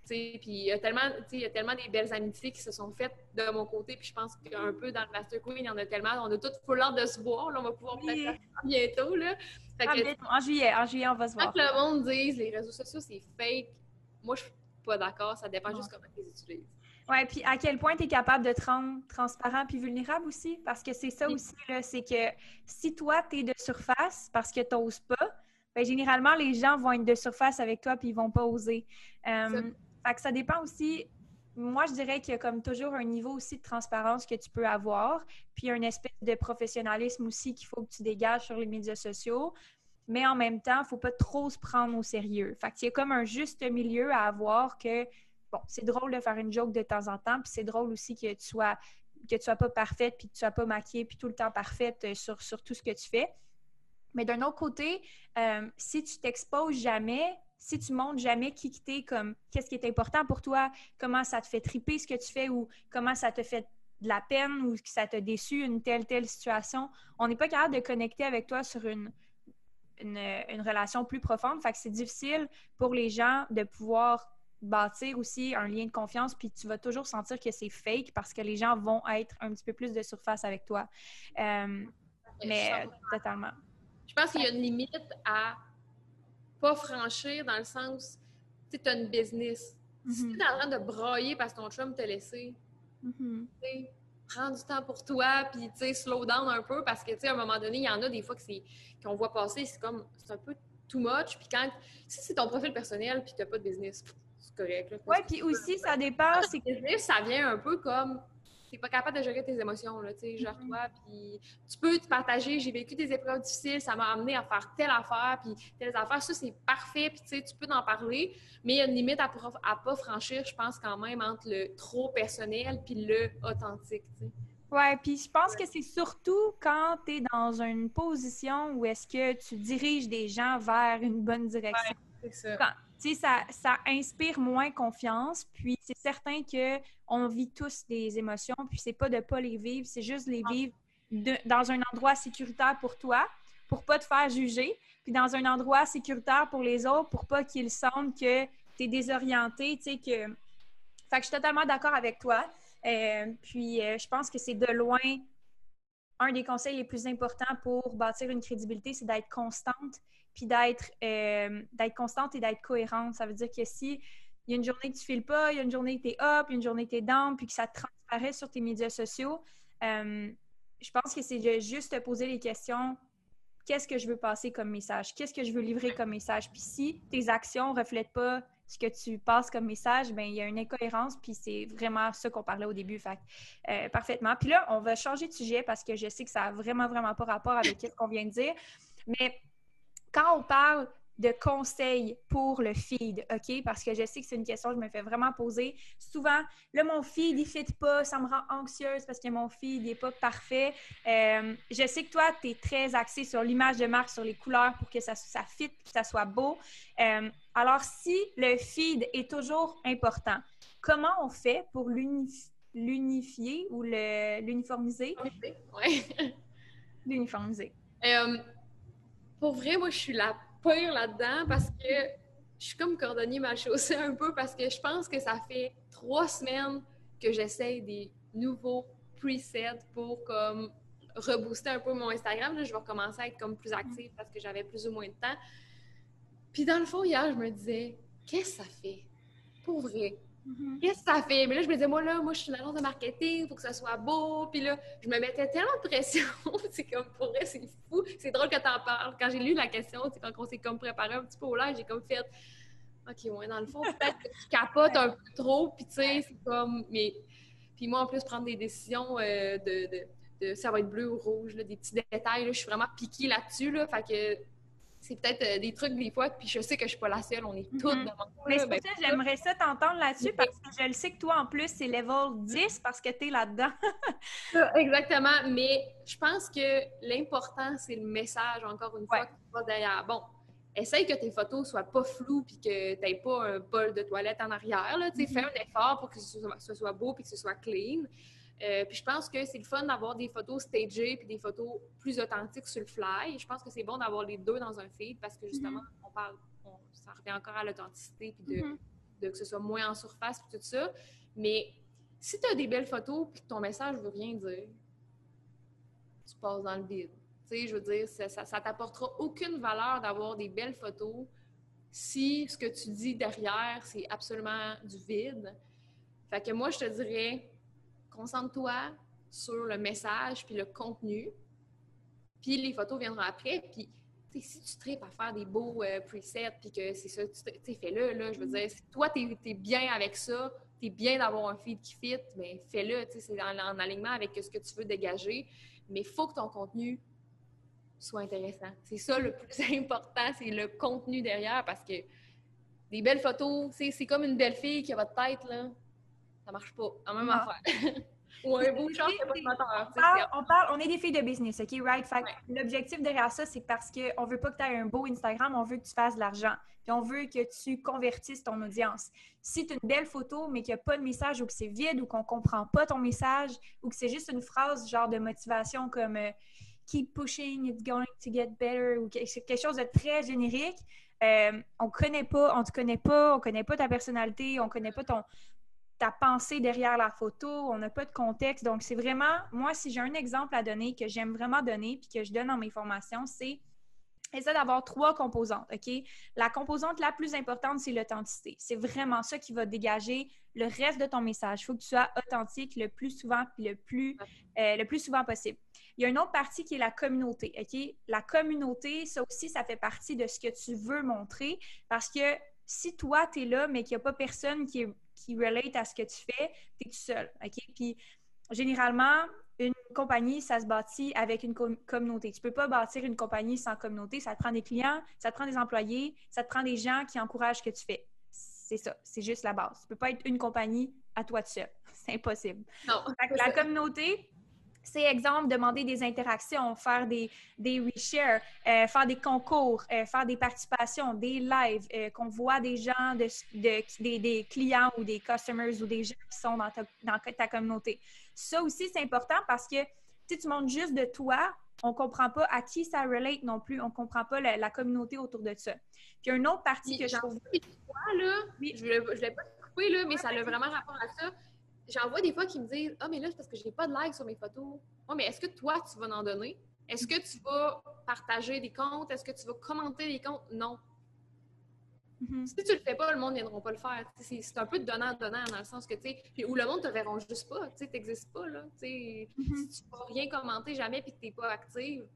Puis il y a tellement, il y a tellement des belles amitiés qui se sont faites de mon côté. Puis je pense qu'un peu dans le Master Queen, il y en a tellement. On a toutes full de se voir. Là, on va pouvoir peut-être bientôt. Là. Ah, en juillet, en juillet, on va se voir. Quand le monde dise les réseaux sociaux, c'est fake, moi, je suis pas d'accord. Ça dépend juste comment tu les utilises. Oui, puis à quel point tu es capable de te rendre transparent puis vulnérable aussi? Parce que c'est ça aussi, c'est que si toi, tu es de surface parce que tu n'oses pas, ben, généralement, les gens vont être de surface avec toi puis ils vont pas oser. Fait ça dépend aussi. Moi, je dirais qu'il y a comme toujours un niveau aussi de transparence que tu peux avoir, puis un espèce de professionnalisme aussi qu'il faut que tu dégages sur les médias sociaux. Mais en même temps, il ne faut pas trop se prendre au sérieux. Fait qu'il y a comme un juste milieu à avoir que, bon, c'est drôle de faire une joke de temps en temps, puis c'est drôle aussi que tu sois que tu sois pas parfaite, puis que tu sois pas maquillée, puis tout le temps parfaite euh, sur, sur tout ce que tu fais. Mais d'un autre côté, euh, si tu t'exposes jamais, si tu montres jamais qui t'es, comme qu'est-ce qui est important pour toi, comment ça te fait triper ce que tu fais ou comment ça te fait de la peine ou que ça t'a déçu une telle, telle situation, on n'est pas capable de connecter avec toi sur une, une, relation plus profonde. Fait que c'est difficile pour les gens de pouvoir bâtir aussi un lien de confiance, puis tu vas toujours sentir que c'est fake parce que les gens vont être un petit peu plus de surface avec toi. Euh, mais totalement. Je pense qu'il y a une limite à pas franchir dans le sens, tu as une business. Si tu es en train de broyer parce que ton chum t'a laissé, mm prends du temps pour toi, puis tu sais, slow down un peu parce que tu sais, à un moment donné, il y en a des fois que c'est qu'on voit passer, c'est comme, c'est un peu too much. Puis quand, si c'est ton profil personnel puis tu n'as pas de business, c'est correct. Oui, puis aussi, ça dépend. C'est business, ça vient un peu comme t'es pas capable de gérer tes émotions, là, tu sais, genre toi, mm-hmm. puis tu peux te partager, j'ai vécu des épreuves difficiles, ça m'a amené à faire telle affaire, puis telle affaire, ça, c'est parfait, puis tu sais, tu peux en parler, mais il y a une limite à, à pas franchir, je pense, quand même, entre le trop personnel puis le authentique, tu sais. Ouais, puis je pense que c'est surtout quand tu es dans une position où est-ce que tu diriges des gens vers une bonne direction. Ouais, c'est ça ça, ça inspire moins confiance. Puis c'est certain que on vit tous des émotions, puis c'est pas de pas les vivre, c'est juste les vivre dans un endroit sécuritaire pour toi, pour pas te faire juger, puis dans un endroit sécuritaire pour les autres, pour pas qu'ils sentent que tu es désorienté, tu sais que. Fait que je suis totalement d'accord avec toi. Euh, puis euh, je pense que c'est de loin un des conseils les plus importants pour bâtir une crédibilité, c'est d'être constante puis d'être euh, d'être constante et d'être cohérente. Ça veut dire que si il y a une journée que tu files pas, il y a une journée que tu es up, une journée que tu es down, puis que ça transparaît sur tes médias sociaux, euh, je pense que c'est de juste te poser les questions qu'est-ce que je veux passer comme message? Qu'est-ce que je veux livrer comme message? Puis si tes actions ne reflètent pas ce que tu passes comme message, bien, il y a une incohérence, puis c'est vraiment ça qu'on parlait au début. Fait, euh, parfaitement. Puis là, on va changer de sujet parce que je sais que ça n'a vraiment, vraiment pas rapport avec ce qu'on vient de dire. Mais quand on parle de conseils pour le feed, OK? Parce que je sais que c'est une question que je me fais vraiment poser. Souvent, là, mon feed, il ne fit pas, ça me rend anxieuse parce que mon feed n'est pas parfait. Euh, je sais que toi, tu es très axé sur l'image de marque, sur les couleurs pour que ça, ça fit, que ça soit beau. Euh, alors, si le feed est toujours important, comment on fait pour l'unifier ou l'uniformiser? Oui. L'uniformiser. Euh, pour vrai, moi, je suis la pire là-dedans parce que je suis comme cordonnier mal chaussée un peu parce que je pense que ça fait trois semaines que j'essaye des nouveaux presets pour comme rebooster un peu mon Instagram. Là, je vais recommencer à être comme plus active parce que j'avais plus ou moins de temps. Puis dans le fond, hier, je me disais, qu'est-ce que ça fait? Pour vrai. Mm-hmm. Qu'est-ce que ça fait? Mais là, je me disais, moi, là, moi, je suis une agence de marketing, il faut que ça soit beau. Puis là, je me mettais tellement de pression. c'est comme, pour vrai, c'est fou. C'est drôle que tu en parles. Quand j'ai lu la question, c'est quand on s'est comme préparé un petit peu au live, j'ai comme fait, OK, ouais, dans le fond, peut-être que tu capotes un peu trop. Puis tu sais, c'est comme, mais. Puis moi, en plus, prendre des décisions euh, de, de, ça va être bleu ou rouge, là, des petits détails, là, je suis vraiment piquée là-dessus. Là, fait que c'est peut-être euh, des trucs des fois, puis je sais que je suis pas la seule, on est toutes mm Mais c'est pour ça j'aimerais ça t'entendre là-dessus, parce que je le sais que toi, en plus, c'est level 10 parce que tu es là-dedans. Exactement, mais je pense que l'important, c'est le message, encore une fois, que tu vas derrière. Bon, essaye que tes photos soient pas floues puis que tu n'aies pas un bol de toilette en arrière. Là, Fais un effort pour que ce soit, ce soit beau puis que ce soit clean. Euh, puis je pense que c'est le fun d'avoir des photos stagées puis des photos plus authentiques sur le fly. Je pense que c'est bon d'avoir les deux dans un feed parce que justement, mhm. on parle, ça revient encore à l'authenticité puis mhm. de, que ce soit moins en surface puis tout ça. Mais si tu as des belles photos puis que ton message ne veut rien dire, tu passes dans le vide. Tu sais, je veux dire, ça, ça, t'apportera aucune valeur d'avoir des belles photos si ce que tu dis derrière, c'est absolument du vide. Fait que moi, je te dirais, concentre-toi sur le message puis le contenu. Puis les photos viendront après. Puis si tu tripes à faire des beaux euh, presets puis que c'est ça, tu fais-le. Là, je veux dire, si toi, tu es, bien avec ça, tu es bien d'avoir un feed qui fit, mais fais-le. C'est en, en, alignement avec ce que tu veux dégager. Mais il faut que ton contenu soit intéressant. C'est ça le plus important, c'est le contenu derrière parce que des belles photos, c'est comme une belle fille qui a votre tête, là ça marche pas. En même affaire. Ou un beau char, c'est pas de moteur. On parle, on est des filles de business, OK? Right? Fait l'objectif derrière ça, c'est parce qu'on veut pas que tu aies un beau Instagram, on veut que tu fasses de l'argent. Puis on veut que tu convertisses ton audience. Si tu as une belle photo, mais qu'il n'y a pas de message ou que c'est vide ou qu'on comprend pas ton message ou que c'est juste une phrase genre de motivation comme euh, Keep pushing, it's going to get better ou quelque chose de très générique, euh, on connaît pas, on te connaît pas, on connaît pas ta personnalité, on connaît pas ton ta pensée derrière la photo, on n'a pas de contexte. Donc, c'est vraiment, moi, si j'ai un exemple à donner que j'aime vraiment donner puis que je donne dans mes formations, c'est essaie d'avoir trois composantes, OK? La composante la plus importante, c'est l'authenticité. C'est vraiment ça qui va dégager le reste de ton message. Il faut que tu sois authentique le plus souvent le plus, euh, le plus souvent possible. Il y a une autre partie qui est la communauté, OK? La communauté, ça aussi, ça fait partie de ce que tu veux montrer parce que si toi, tu es là, mais qu'il n'y a pas personne qui, qui relate à ce que tu fais, tu es tout seul, OK? Puis, généralement, une compagnie, ça se bâtit avec une communauté. Tu ne peux pas bâtir une compagnie sans communauté. Ça te prend des clients, ça te prend des employés, ça te prend des gens qui encouragent ce que tu fais. C'est ça, c'est juste la base. Tu ne peux pas être une compagnie à toi tout seul. C'est impossible. Non. la communauté, c'est exemple, demander des interactions, faire des, des reshares, euh, faire des concours, euh, faire des participations, des lives, euh, qu'on voit des gens, de, des, clients ou des customers ou des gens qui sont dans ta, dans ta communauté. Ça aussi, c'est important parce que si tu montres juste de toi, on ne comprend pas à qui ça relate non plus. On ne comprend pas la, communauté autour de ça. Puis, une autre partie que je trouve. là, oui. je ne l'ai pas coupé, là, mais ça a vraiment rapport à ça j'en vois des fois qui me disent Ah, mais là, c'est parce que j'ai pas de likes sur mes photos. Oui, mais est-ce que toi, tu vas en donner? Est-ce que tu vas partager des comptes? Est-ce que tu vas commenter des comptes? Non. Mm-hmm. Si tu le fais pas, le monde ne viendra pas le faire. C'est un peu de donnant-donnant dans le sens que, tu sais, où le monde te verra juste pas. Tu n'existes pas, là. Mm-hmm. Si tu ne vas rien commenter jamais puis que tu n'es pas active,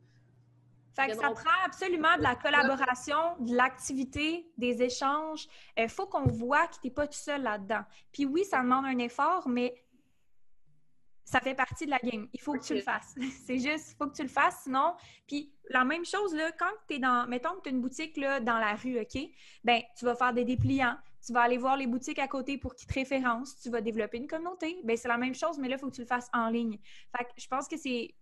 fait que ça prend absolument de la collaboration, de l'activité, des échanges. Il faut qu'on voit que tu n'es pas tout seul là-dedans. Puis oui, ça demande un effort, mais ça fait partie de la game. Il faut que tu le fasses. C'est juste, il faut que tu le fasses, sinon. Puis la même chose, là, quand tu es dans, mettons que tu as une boutique là, dans la rue, OK? Ben, tu vas faire des dépliants. Tu vas aller voir les boutiques à côté pour qu'ils te référencent. Tu vas développer une communauté. Ben, c'est la même chose, mais là, il faut que tu le fasses en ligne. Fait que je pense que c'est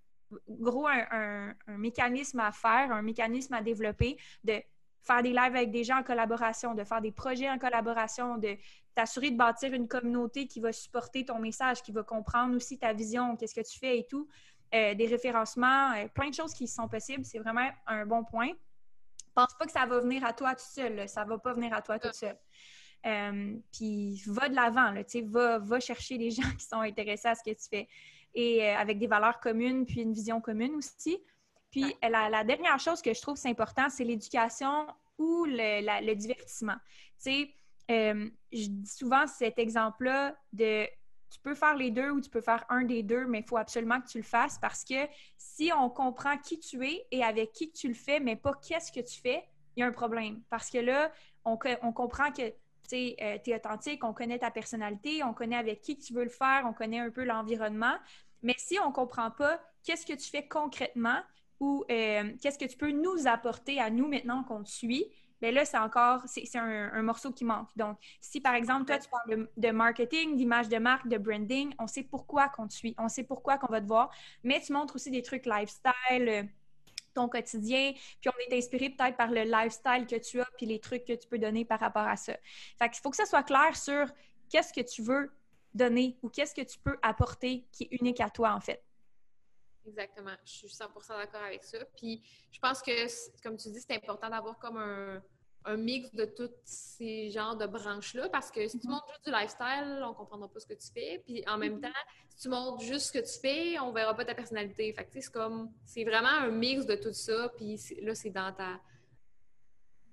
gros un, mécanisme à faire, un mécanisme à développer de faire des lives avec des gens en collaboration, de faire des projets en collaboration, de t'assurer de bâtir une communauté qui va supporter ton message, qui va comprendre aussi ta vision, qu'est-ce que tu fais et tout, euh, des référencements, euh, plein de choses qui sont possibles. C'est vraiment un bon point. Pense pas que ça va venir à toi tout seul. Ça va pas venir à toi tout seul. Euh, puis va de l'avant, va, va chercher des gens qui sont intéressés à ce que tu fais et euh, avec des valeurs communes, puis une vision commune aussi. Puis la, dernière chose que je trouve c'est important, c'est l'éducation ou le, divertissement. Tu sais, euh, je dis souvent cet exemple-là de tu peux faire les deux ou tu peux faire un des deux, mais il faut absolument que tu le fasses parce que si on comprend qui tu es et avec qui tu le fais, mais pas qu'est-ce que tu fais, il y a un problème. Parce que là, on, on comprend que tu es euh, authentique, on connaît ta personnalité, on connaît avec qui tu veux le faire, on connaît un peu l'environnement. Mais si on ne comprend pas qu'est-ce que tu fais concrètement ou euh, qu'est-ce que tu peux nous apporter à nous maintenant qu'on te suit, bien là, c'est encore, c'est un, morceau qui manque. Donc, si par exemple, toi, tu parles de, marketing, d'image de marque, de branding, on sait pourquoi qu'on te suit, on sait pourquoi qu'on va te voir, mais tu montres aussi des trucs lifestyle, euh, ton quotidien, puis on est inspiré peut-être par le lifestyle que tu as, puis les trucs que tu peux donner par rapport à ça. Fait qu'il faut que ça soit clair sur qu'est-ce que tu veux donner ou qu'est-ce que tu peux apporter qui est unique à toi, en fait. Exactement. Je suis 100% d'accord avec ça. Puis je pense que, comme tu dis, c'est important d'avoir comme un, mix de tous ces genres de branches-là parce que si tu mm-hmm. montres juste du lifestyle, on ne comprendra pas ce que tu fais. Puis en même mm-hmm. temps, si tu montres juste ce que tu fais, on ne verra pas ta personnalité. Fait c'est comme, c'est vraiment un mix de tout ça. Puis là, c'est dans ta,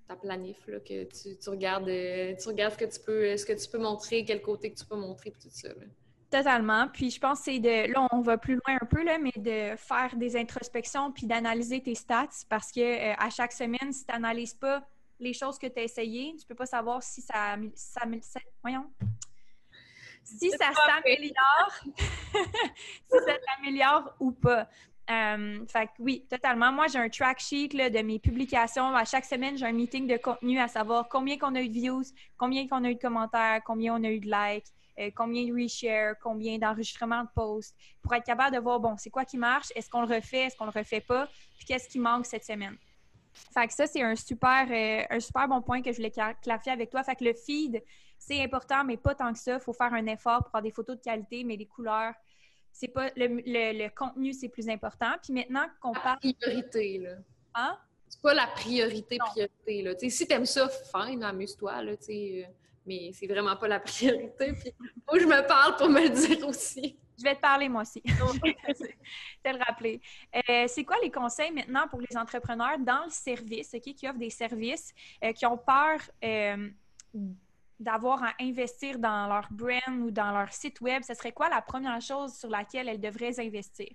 ta planif, là, que tu, regardes, euh, tu regardes ce que tu peux, ce que tu peux montrer, quel côté que tu peux montrer, tout ça. Totalement. Puis je pense que c'est de. Là, on va plus loin un peu, là, mais de faire des introspections puis d'analyser tes stats parce que euh, à chaque semaine, si tu n'analyses pas les choses que tu as essayées, tu peux pas savoir si ça. ça, voyons. Si ça s'améliore, si ça s'améliore ou pas. Euh, fait que oui, totalement. Moi, j'ai un track sheet de mes publications. À chaque semaine, j'ai un meeting de contenu à savoir combien qu'on a eu de views, combien qu'on a eu de commentaires, combien on a eu de likes, euh, combien de reshares, combien d'enregistrements de posts, pour être capable de voir, bon, c'est quoi qui marche, est-ce qu'on le refait, est-ce qu'on le refait pas, puis qu'est-ce qui manque cette semaine? Fait que ça, c'est un super, euh, un super bon point que je voulais clarifier avec toi. Fait que le feed, c'est important, mais pas tant que ça. Il faut faire un effort pour avoir des photos de qualité, mais les couleurs, c'est pas le, le, contenu, c'est plus important. Puis maintenant qu'on parle. Priorité, là. Hein? c'est pas la priorité, priorité. Là. si t'aimes ça, fine, amuse-toi, là, euh, mais c'est vraiment pas la priorité. Puis, faut je me parle pour me le dire aussi. Je vais te parler, moi aussi. te le rappeler. Euh, c'est quoi les conseils maintenant pour les entrepreneurs dans le service, qui offrent des services, euh, qui ont peur d'avoir à investir dans leur brand ou dans leur site web? Ce serait quoi la première chose sur laquelle elles devraient investir?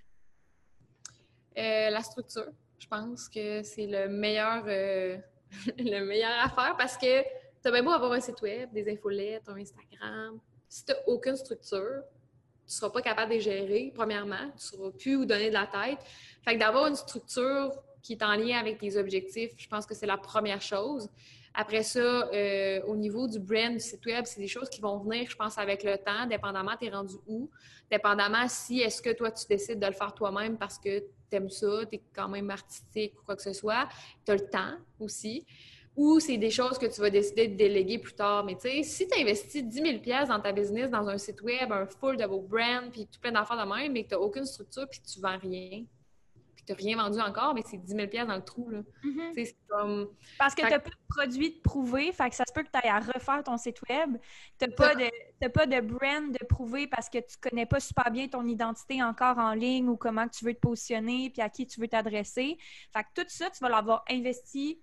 la structure je pense que c'est le meilleur, euh, le meilleur affaire parce que tu as bien beau avoir un site web, des infolettes, un Instagram. Si tu n'as aucune structure, tu ne seras pas capable de les gérer, premièrement. Tu ne sauras plus où donner de la tête. Fait que d'avoir une structure qui est en lien avec tes objectifs, je pense que c'est la première chose. Après ça, euh, au niveau du brand du site web, c'est des choses qui vont venir, je pense, avec le temps, dépendamment tu es rendu où, dépendamment si est-ce que toi tu décides de le faire toi-même parce que tu aimes ça, tu es quand même artistique ou quoi que ce soit, tu as le temps aussi. Ou c'est des choses que tu vas décider de déléguer plus tard. Mais tu sais, si tu investis 10 000 dans ta business, dans un site web, un full de vos brands, puis tout plein d'affaires de même, mais que tu n'as aucune structure, puis tu vends rien, tu n'as rien vendu encore, mais c'est 10 000 dans le trou. Là. Mm-hmm. comme... Parce que tu n'as pas de produit de prouver, fait que ça se peut que tu ailles à refaire ton site web. Tu n'as pas, de, pas de brand de prouver parce que tu ne connais pas super bien ton identité encore en ligne ou comment tu veux te positionner puis à qui tu veux t'adresser. Fait que tout ça, tu vas l'avoir investi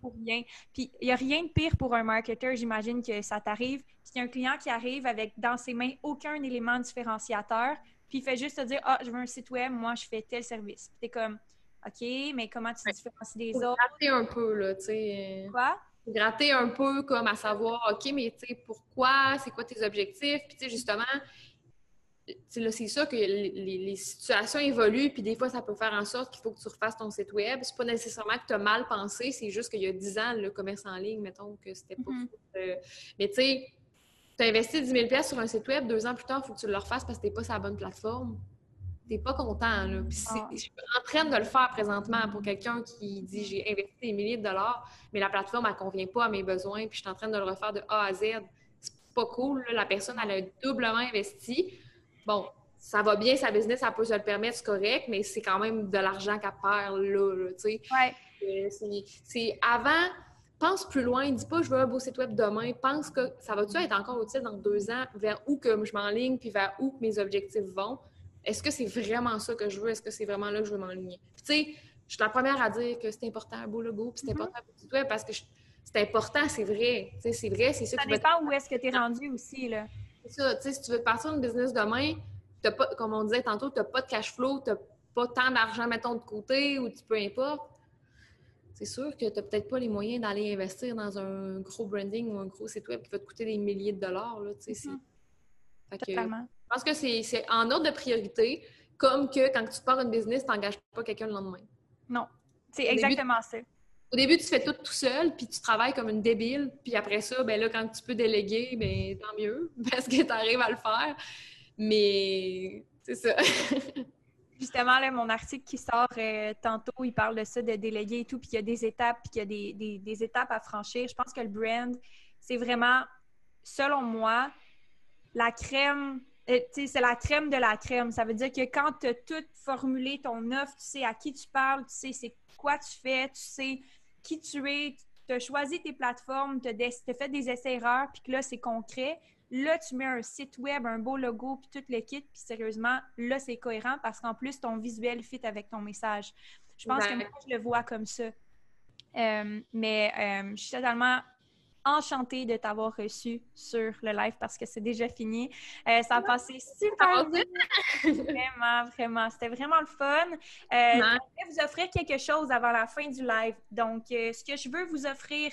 pour rien. Puis il n'y a rien de pire pour un marketeur, j'imagine que ça t'arrive. Si un client qui arrive avec dans ses mains aucun élément différenciateur, puis il fait juste te dire Ah, je veux un site web, moi, je fais tel service. Puis t'es comme OK, mais comment tu te différencies des autres? Gratter un peu, là, tu sais. Quoi? Gratter un peu, comme à savoir OK, mais tu sais, pourquoi? C'est quoi tes objectifs? Puis tu sais, justement, c'est ça que les, situations évoluent, puis des fois, ça peut faire en sorte qu'il faut que tu refasses ton site web. C'est pas nécessairement que tu as mal pensé, c'est juste qu'il y a 10 ans, le commerce en ligne, mettons, que c'était pas mm-hmm. euh, Mais tu sais, tu as investi 10 000 sur un site web, deux ans plus tard, il faut que tu le refasses parce que tu n'es pas sur la bonne plateforme. Tu n'es pas content. Là. Puis ah. je suis en train de le faire présentement pour quelqu'un qui dit j'ai investi des milliers de dollars, mais la plateforme, elle ne convient pas à mes besoins, puis je suis en train de le refaire de A à Z. C'est pas cool. La personne, elle a doublement investi. Bon, ça va bien, sa business, elle peut se le permettre, c'est correct, mais c'est quand même de l'argent qu'elle perd là, tu sais. Ouais. Euh, c'est avant pense plus loin. Dis pas je veux un beau site web demain. Pense que ça va-tu être encore utile dans deux ans, vers où que je m'enligne, puis vers où mes objectifs vont? Est-ce que c'est vraiment ça que je veux? Est-ce que c'est vraiment là que je veux m'enligner? tu sais, je suis la première à dire que c'est important un beau logo, puis c'est mm-hmm. important un beau site web parce que c'est important, c'est vrai. c'est vrai, c'est ça. Ça dépend où est-ce que tu es rendu aussi, là. C'est ça. Tu sais, si tu veux partir d'une business demain, as pas, comme on disait tantôt, tu n'as pas de cash flow, tu n'as pas tant d'argent, mettons, de côté, ou tu peu importe c'est sûr que tu n'as peut-être pas les moyens d'aller investir dans un gros branding ou un gros site web qui va te coûter des milliers de dollars. Là, mm-hmm. je pense que c'est en ordre de priorité, comme que quand tu pars une business, tu n'engages pas quelqu'un le lendemain. Non, c'est exactement ça. Au début, tu fais tout tout seul, puis tu travailles comme une débile. Puis après ça, ben là, quand tu peux déléguer, ben tant mieux, parce que tu arrives à le faire. Mais c'est ça. Justement, là, mon article qui sort euh, tantôt, il parle de ça, de déléguer et tout, puis il y a des étapes, puis il y a des, étapes à franchir. Je pense que le brand, c'est vraiment, selon moi, la crème, euh, c'est la crème de la crème. Ça veut dire que quand tu as tout formulé ton offre, tu sais à qui tu parles, tu sais c'est quoi tu fais, tu sais qui tu es, tu as choisi tes plateformes, tu as, fait des essais-erreurs, puis que là, c'est concret. Là, tu mets un site web, un beau logo, puis tout le kit, puis sérieusement, là, c'est cohérent parce qu'en plus, ton visuel fit avec ton message. Je pense que moi, je le vois comme ça. Euh, mais euh, je suis totalement enchantée de t'avoir reçu sur le live parce que c'est déjà fini. Euh, ça a passé super vite. vraiment, vraiment. C'était vraiment le fun. je vais vous offrir quelque chose avant la fin du live. Donc, ce que je veux vous offrir,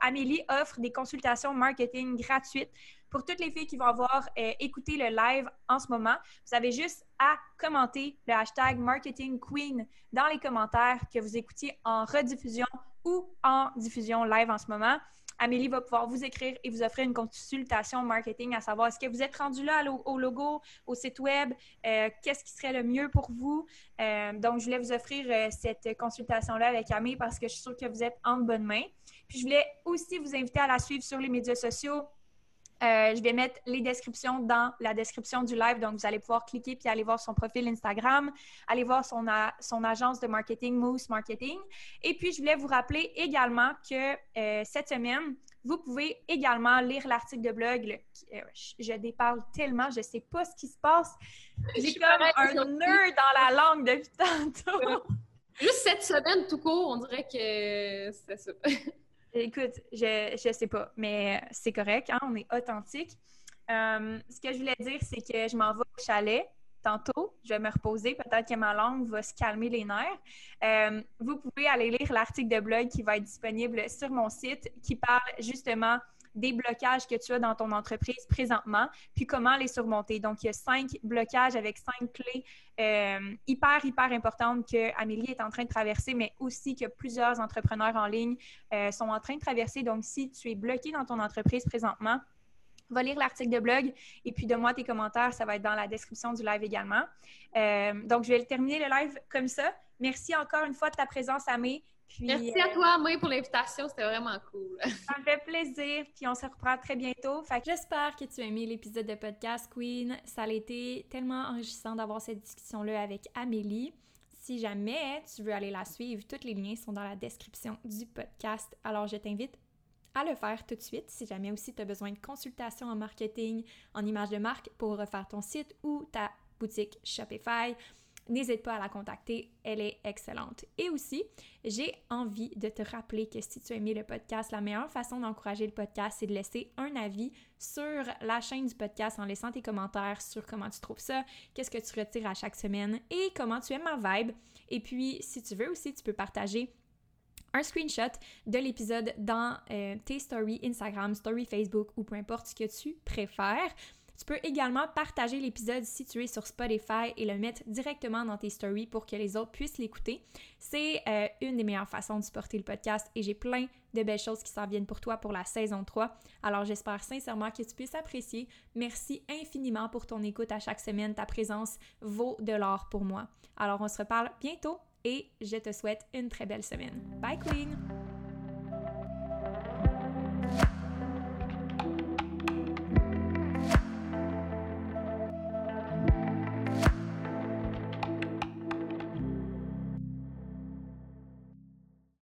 Amélie offre des consultations marketing gratuites pour toutes les filles qui vont avoir euh, écouté le live en ce moment, vous avez juste à commenter le hashtag Marketing Queen dans les commentaires que vous écoutiez en rediffusion ou en diffusion live en ce moment. Amélie va pouvoir vous écrire et vous offrir une consultation marketing à savoir est-ce que vous êtes rendu là au logo, au site web, euh, qu'est-ce qui serait le mieux pour vous? Euh, donc, je voulais vous offrir cette consultation-là avec Amélie parce que je suis sûre que vous êtes en bonne main. Puis, je voulais aussi vous inviter à la suivre sur les médias sociaux Euh, je vais mettre les descriptions dans la description du live. Donc, vous allez pouvoir cliquer puis aller voir son profil Instagram, aller voir son, son agence de marketing, Moose Marketing. Et puis, je voulais vous rappeler également que euh, cette semaine, vous pouvez également lire l'article de blog. Euh, je déparle tellement, je ne sais pas ce qui se passe. J'ai comme un nœud dans la langue depuis tantôt. Juste cette semaine, tout court, on dirait que c'est ça. Écoute, je ne sais pas, mais c'est correct, hein, on est authentique. Euh, ce que je voulais dire, c'est que je m'en vais au chalet tantôt. Je vais me reposer. Peut-être que ma langue va se calmer les nerfs. Euh, vous pouvez aller lire l'article de blog qui va être disponible sur mon site qui parle justement des blocages que tu as dans ton entreprise présentement, puis comment les surmonter. Donc, il y a cinq blocages avec cinq clés euh, hyper, hyper importantes que Amélie est en train de traverser, mais aussi que plusieurs entrepreneurs en ligne euh, sont en train de traverser. Donc, si tu es bloqué dans ton entreprise présentement, va lire l'article de blog et puis donne-moi tes commentaires. Ça va être dans la description du live également. Euh, donc, je vais terminer le live comme ça. Merci encore une fois de ta présence, Amé. Merci à euh, toi, May, pour l'invitation. C'était vraiment cool. ça me fait plaisir. Puis on se reprend très bientôt. J'espère que tu as aimé l'épisode de podcast Queen. Ça a été tellement enrichissant d'avoir cette discussion-là avec Amélie. Si jamais tu veux aller la suivre, tous les liens sont dans la description du podcast. Alors je t'invite à le faire tout de suite. Si jamais aussi tu as besoin de consultation en marketing, en image de marque pour refaire ton site ou ta boutique Shopify, n'hésite pas à la contacter, elle est excellente. Et aussi, j'ai envie de te rappeler que si tu as aimé le podcast, la meilleure façon d'encourager le podcast, c'est de laisser un avis sur la chaîne du podcast en laissant tes commentaires sur comment tu trouves ça, qu'est-ce que tu retires à chaque semaine et comment tu aimes ma vibe. Et puis, si tu veux aussi, tu peux partager un screenshot de l'épisode dans euh, tes stories Instagram, stories Facebook ou peu importe ce que tu préfères. Tu peux également partager l'épisode si tu es sur Spotify et le mettre directement dans tes stories pour que les autres puissent l'écouter. C'est euh, une des meilleures façons de supporter le podcast et j'ai plein de belles choses qui s'en viennent pour toi pour la saison 3. Alors j'espère sincèrement que tu puisses apprécier. Merci infiniment pour ton écoute à chaque semaine. Ta présence vaut de l'or pour moi. Alors on se reparle bientôt et je te souhaite une très belle semaine. Bye Queen!